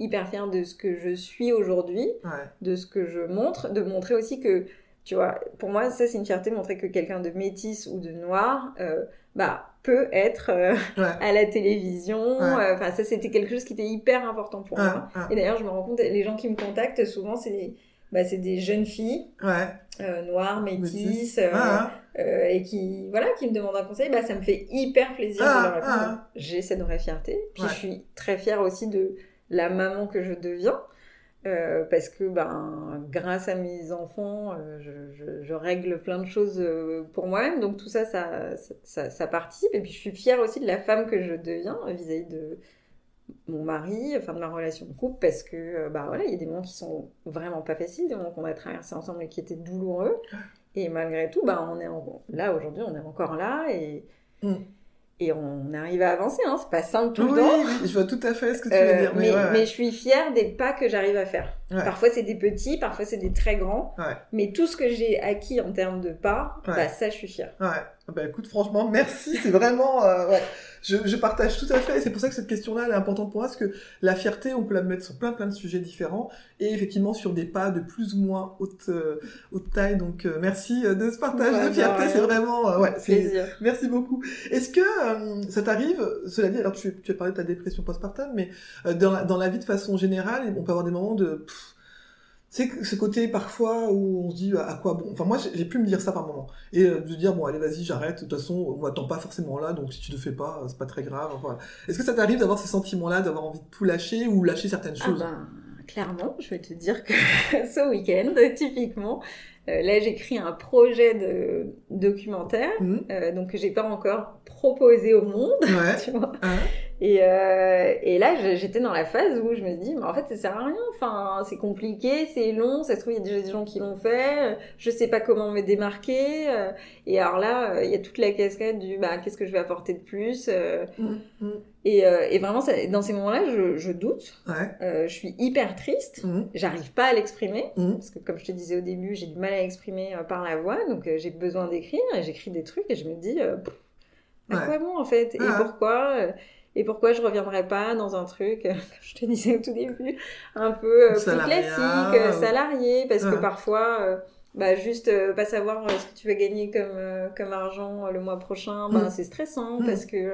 hyper fière de ce que je suis aujourd'hui, Ouais. de ce que je montre, de montrer aussi que, tu vois, pour moi, ça c'est une fierté montrer que quelqu'un de métis ou de noir, euh, bah, peut être euh, Ouais. à la télévision. Ouais. euh, Enfin, ça c'était quelque chose qui était hyper important pour moi. Et d'ailleurs, je me rends compte, les gens qui me contactent, souvent, c'est des, bah, c'est des jeunes filles euh, noires, métisses, Métis. euh, Ah, euh, et qui, voilà, qui me demandent un conseil. Bah, ça me fait hyper plaisir Ah, de leur répondre. ah. J'ai cette vraie fierté. Puis Ouais. je suis très fière aussi de la maman que je deviens. euh, parce que ben, grâce à mes enfants, euh, je, je- je règle plein de choses euh, pour moi-même. Donc tout ça ça, ça, ça, ça participe. Et puis je suis fière aussi de la femme que je deviens vis-à-vis de mon mari, enfin de ma relation de couple, parce que bah voilà, il y a des moments qui sont vraiment pas faciles, des moments qu'on a traversés ensemble et qui étaient douloureux. Et malgré tout, bah on est en- là aujourd'hui, on est encore là et Mm. Et on arrive à avancer. Hein. C'est pas simple tout oui, le temps. oui, je vois tout à fait ce que tu Euh, veux dire. mais, ouais, ouais. mais je suis fière des pas que j'arrive à faire. Parfois c'est des petits, parfois c'est des très grands. Mais tout ce que j'ai acquis en termes de pas, bah, ça je suis fière. Ouais. Bah écoute, franchement, merci. C'est vraiment. Euh, ouais. je, je, partage tout à fait. Et c'est pour ça que cette question-là, elle est importante pour moi, parce que la fierté, on peut la mettre sur plein plein de sujets différents. Et effectivement, sur des pas de plus ou moins haute, euh, haute taille. Donc euh, merci de ce partage de fierté. C'est vraiment. ouais, c'est. Merci beaucoup. Est-ce que ça t'arrive, cela dit, alors tu, tu as parlé de ta dépression postpartum, mais dans, la, dans la vie de façon générale, on peut avoir des moments de c'est ce côté parfois où on se dit à quoi bon? Enfin moi j'ai pu me dire ça par moment et euh, de dire bon allez vas-y j'arrête. De toute façon on m'attend pas forcément là donc si tu ne fais pas c'est pas très grave. Enfin, Est-ce que ça t'arrive d'avoir ces sentiments-là, d'avoir envie de tout lâcher ou lâcher certaines ah choses? ben, Clairement, je vais te dire que ce week-end typiquement, euh, là j'écris un projet de documentaire mmh. euh, donc que j'ai pas encore proposé au monde. Ouais. tu vois et, euh, et là, j'étais dans la phase où je me dis, mais en fait, ça sert à rien. Enfin, c'est compliqué, c'est long. Ça se trouve, il y a déjà des gens qui l'ont fait. Je sais pas comment me démarquer. Euh, et alors là, euh, il y a toute la casquette du, bah, qu'est-ce que je vais apporter de plus mmh, mmh. Et, et, vraiment, ça, dans ces moments-là, je, je doute. Ouais. je suis hyper triste. Mmh. J'arrive pas à l'exprimer parce que, comme je te disais au début, j'ai du mal à l'exprimer par la voix. Donc, j'ai besoin d'écrire. Et j'écris des trucs et je me dis, à quoi bon en fait? Et ah. pourquoi? Et pourquoi je reviendrais pas dans un truc, comme je te disais au tout début, un peu euh, plus classique, euh, salarié, parce que parfois, euh, bah, juste pas savoir ce que tu vas gagner comme, comme argent le mois prochain, bah, mm. c'est stressant, mm. parce que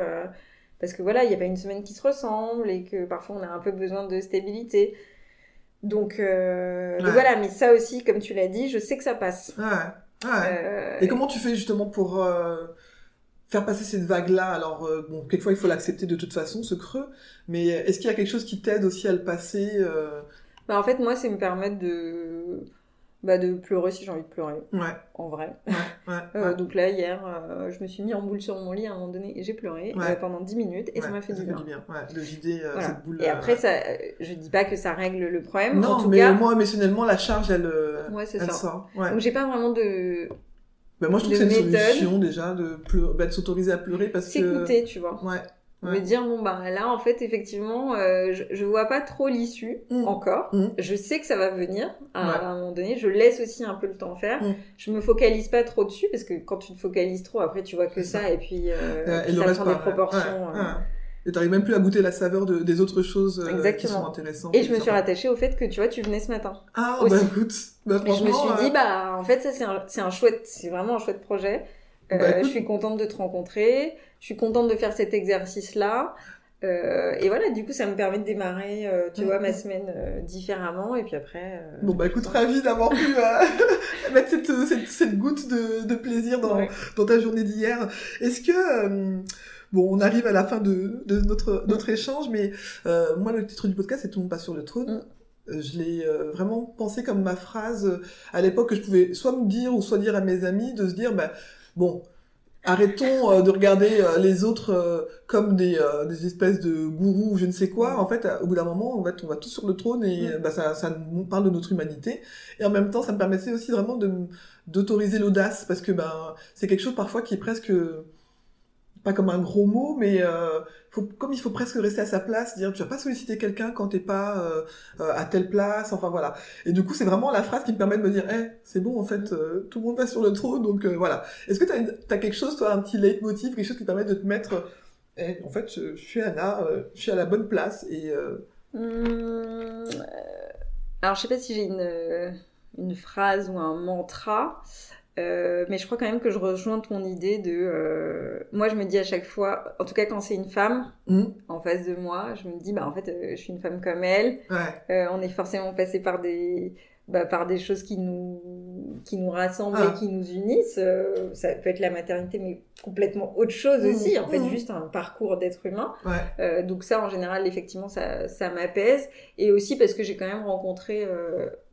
parce que voilà, il y a pas une semaine qui se ressemble et que parfois on a un peu besoin de stabilité. Donc, voilà, mais ça aussi, comme tu l'as dit, je sais que ça passe. Ouais. et comment tu fais justement pour faire passer cette vague-là. Alors, euh, bon, quelquefois, il faut l'accepter de toute façon, ce creux, mais est-ce qu'il y a quelque chose qui t'aide aussi à le passer euh... bah, En fait, moi, c'est me permettre de... Bah, de pleurer si j'ai envie de pleurer. Ouais. En vrai. Ouais, euh, donc là, hier, je me suis mis en boule sur mon lit à un moment donné et j'ai pleuré pendant 10 minutes et ça m'a fait, du bien. bien. de vider cette boule. Et après, ça, je dis pas que ça règle le problème. Non, en tout mais cas... moi, émotionnellement, la charge, elle, ouais, elle ça. sort. Donc j'ai pas vraiment de bah, moi, je trouve que c'est une solution déjà de, bah, de s'autoriser à pleurer parce que. S'écouter, tu vois. Ouais. Me dire, bon, bah là, en fait, effectivement, euh, je, je vois pas trop l'issue mmh. encore. Mmh. Je sais que ça va venir à, un moment donné. Je laisse aussi un peu le temps faire. Mmh. Je me focalise pas trop dessus parce que quand tu te focalises trop, après, tu vois que ça, et puis, euh, ça prend des proportions. Euh, et t'arrives même plus à goûter la saveur de, des autres choses euh, qui sont intéressantes. Et je me suis rattachée au fait que tu vois, tu venais ce matin. Ah, bah écoute. Bah, et je me suis dit, bah en fait, ça c'est un, c'est un chouette, c'est vraiment un chouette projet. Euh, bah, je suis contente de te rencontrer. Je suis contente de faire cet exercice-là. Euh, et voilà, du coup, ça me permet de démarrer, euh, tu vois, ma semaine euh, différemment. Et puis après. Euh, bon, bah écoute, ravi d'avoir pu mettre cette, cette, cette, goutte de, de plaisir dans, dans ta journée d'hier. Est-ce que Bon, on arrive à la fin de, notre, notre échange, mais euh, moi, le titre du podcast, c'est Tout le monde passe sur le trône. Mm. Euh, je l'ai euh, vraiment pensé comme ma phrase à l'époque que je pouvais soit me dire ou soit dire à mes amis, de se dire, bah, bon, arrêtons de regarder les autres comme des, des espèces de gourous ou je ne sais quoi. En fait, au bout d'un moment, en fait, on va tous sur le trône et mm. bah, ça, ça nous parle de notre humanité. Et en même temps, ça me permettait aussi vraiment d'autoriser l'audace parce que ben c'est quelque chose parfois qui est presque pas comme un gros mot, mais euh, comme il faut presque rester à sa place, dire tu vas pas solliciter quelqu'un quand t'es pas euh, euh, à telle place, enfin voilà. Et du coup, c'est vraiment la phrase qui me permet de me dire, eh, c'est bon en fait, tout le monde va sur le trône, donc voilà. Est-ce que t'as as quelque chose, toi, un petit leitmotiv, quelque chose qui permet de te mettre, eh, en fait, je, suis Anna, je suis à la bonne place et. Mmh, alors, je sais pas si j'ai une une phrase ou un mantra. Euh, mais je crois quand même que je rejoins ton idée de. Euh, moi, je me dis à chaque fois, en tout cas quand c'est une femme mmh. en face de moi, je me dis, bah en fait, euh, je suis une femme comme elle. Ouais. on est forcément passé par des, bah, par des choses qui nous, qui nous rassemblent et ah. qui nous unissent. ça peut être la maternité, mais complètement autre chose mmh. aussi. En fait, mmh. juste un parcours d'être humain. Ouais. donc ça, en général, effectivement, ça, ça m'apaise. Et aussi parce que j'ai quand même rencontré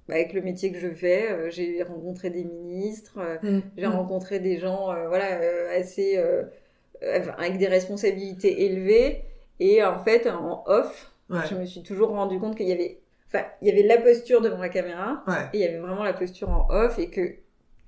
avec le métier que je fais, euh, j'ai rencontré des ministres, euh, mm. j'ai mm. rencontré des gens euh, voilà, assez avec des responsabilités élevées. Et en fait, en off, je me suis toujours rendu compte qu'il y avait, enfin, il y avait la posture devant la caméra et il y avait vraiment la posture en off et que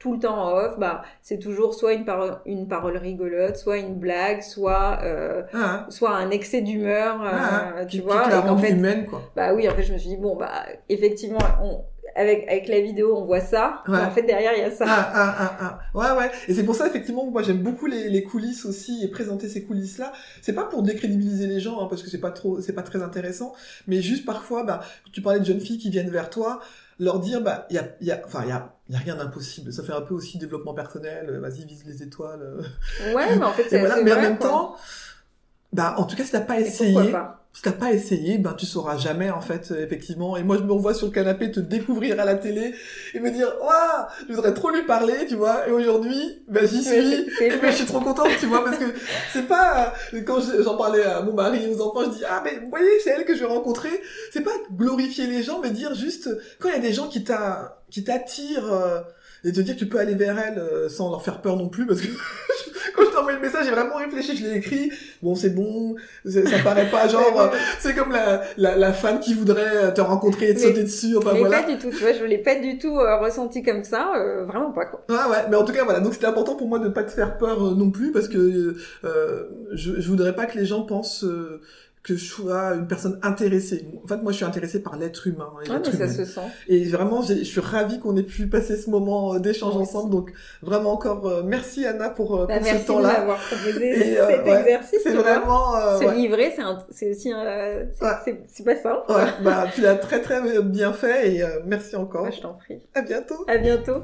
tout le temps en off, bah, c'est toujours soit une parole, une parole rigolote, soit une blague, soit, euh, Ah, soit un excès d'humeur, euh, ah, tu vois. la et rend fait, humaine, quoi. bah oui, en fait, je me suis dit, bon, bah, effectivement, on, avec, avec la vidéo, on voit ça. Ouais. en fait, derrière, il y a ça. Ah, ah, ah, ah. Ouais, ouais. Et c'est pour ça, effectivement, moi, j'aime beaucoup les, les coulisses aussi et présenter ces coulisses-là. C'est pas pour décrédibiliser les gens, hein, parce que c'est pas trop, c'est pas très intéressant. Mais juste parfois, bah, tu parlais de jeunes filles qui viennent vers toi, leur dire, bah, il y a, il y a, enfin, il y a, y a rien d'impossible. Ça fait un peu aussi développement personnel. euh, Vas-y, vise les étoiles. Ouais, mais en fait, c'est voilà. Mais en même quoi. temps, bah, en tout cas, si t'as pas essayé, pourquoi pas? Si t'as pas essayé, ben tu sauras jamais en fait, euh, effectivement. Et moi je me revois sur le canapé te découvrir à la télé et me dire waouh, je voudrais trop lui parler, tu vois. Et aujourd'hui, ben j'y suis. Et ben, je suis trop contente, tu vois, parce que c'est pas euh, quand je- j'en parlais à mon mari et aux enfants, je dis ah mais vous voyez c'est elle que je vais rencontrer. C'est pas glorifier les gens, mais dire juste quand il y a des gens qui t'a qui t'attirent euh, et te dire que tu peux aller vers elles euh, sans leur faire peur non plus, parce que quand je t'ai envoyé le message, j'ai vraiment réfléchi, je l'ai écrit. Bon c'est bon, ça paraît pas genre euh, c'est comme la, la, la femme qui voudrait te rencontrer et te Mais- sauter dessus, enfin mais voilà. pas du tout, tu vois, je l'ai pas du tout euh, ressenti comme ça, euh, vraiment pas quoi. Ouais, ouais, mais en tout cas, voilà. Donc, c'était important pour moi de ne pas te faire peur euh, non plus, parce que euh, je, je voudrais pas que les gens pensent euh, que je sois une personne intéressée. En fait, moi, je suis intéressée par l'être humain. et l'être mais ça se sent. Et vraiment, je suis ravie qu'on ait pu passer ce moment euh, d'échange ensemble. Donc, vraiment encore, euh, merci Anna pour, euh, Bah, pour ce merci temps-là. m'avoir proposé Et, euh, cet ouais, exercice. C'est vraiment... euh, Se ouais. livrer, c'est aussi un... c'est- Ouais. pas simple. Ouais, bah, tu l'as très très bien fait et merci encore. Moi, je t'en prie. À bientôt. À bientôt.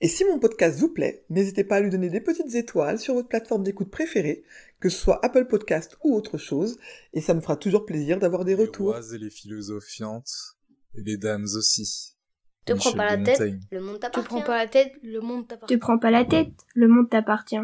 Et si mon podcast vous plaît, n'hésitez pas à lui donner des petites étoiles sur votre plateforme d'écoute préférée, que ce soit Apple Podcast ou autre chose, et ça me fera toujours plaisir d'avoir des Les retours. rois et les philosophiantes, et les dames aussi. Te prends Michel pas la de tête, Montaigne. le monde Te t'appartient. prends pas la tête, le monde Te t'appartient. prends pas la tête, le monde t'appartient.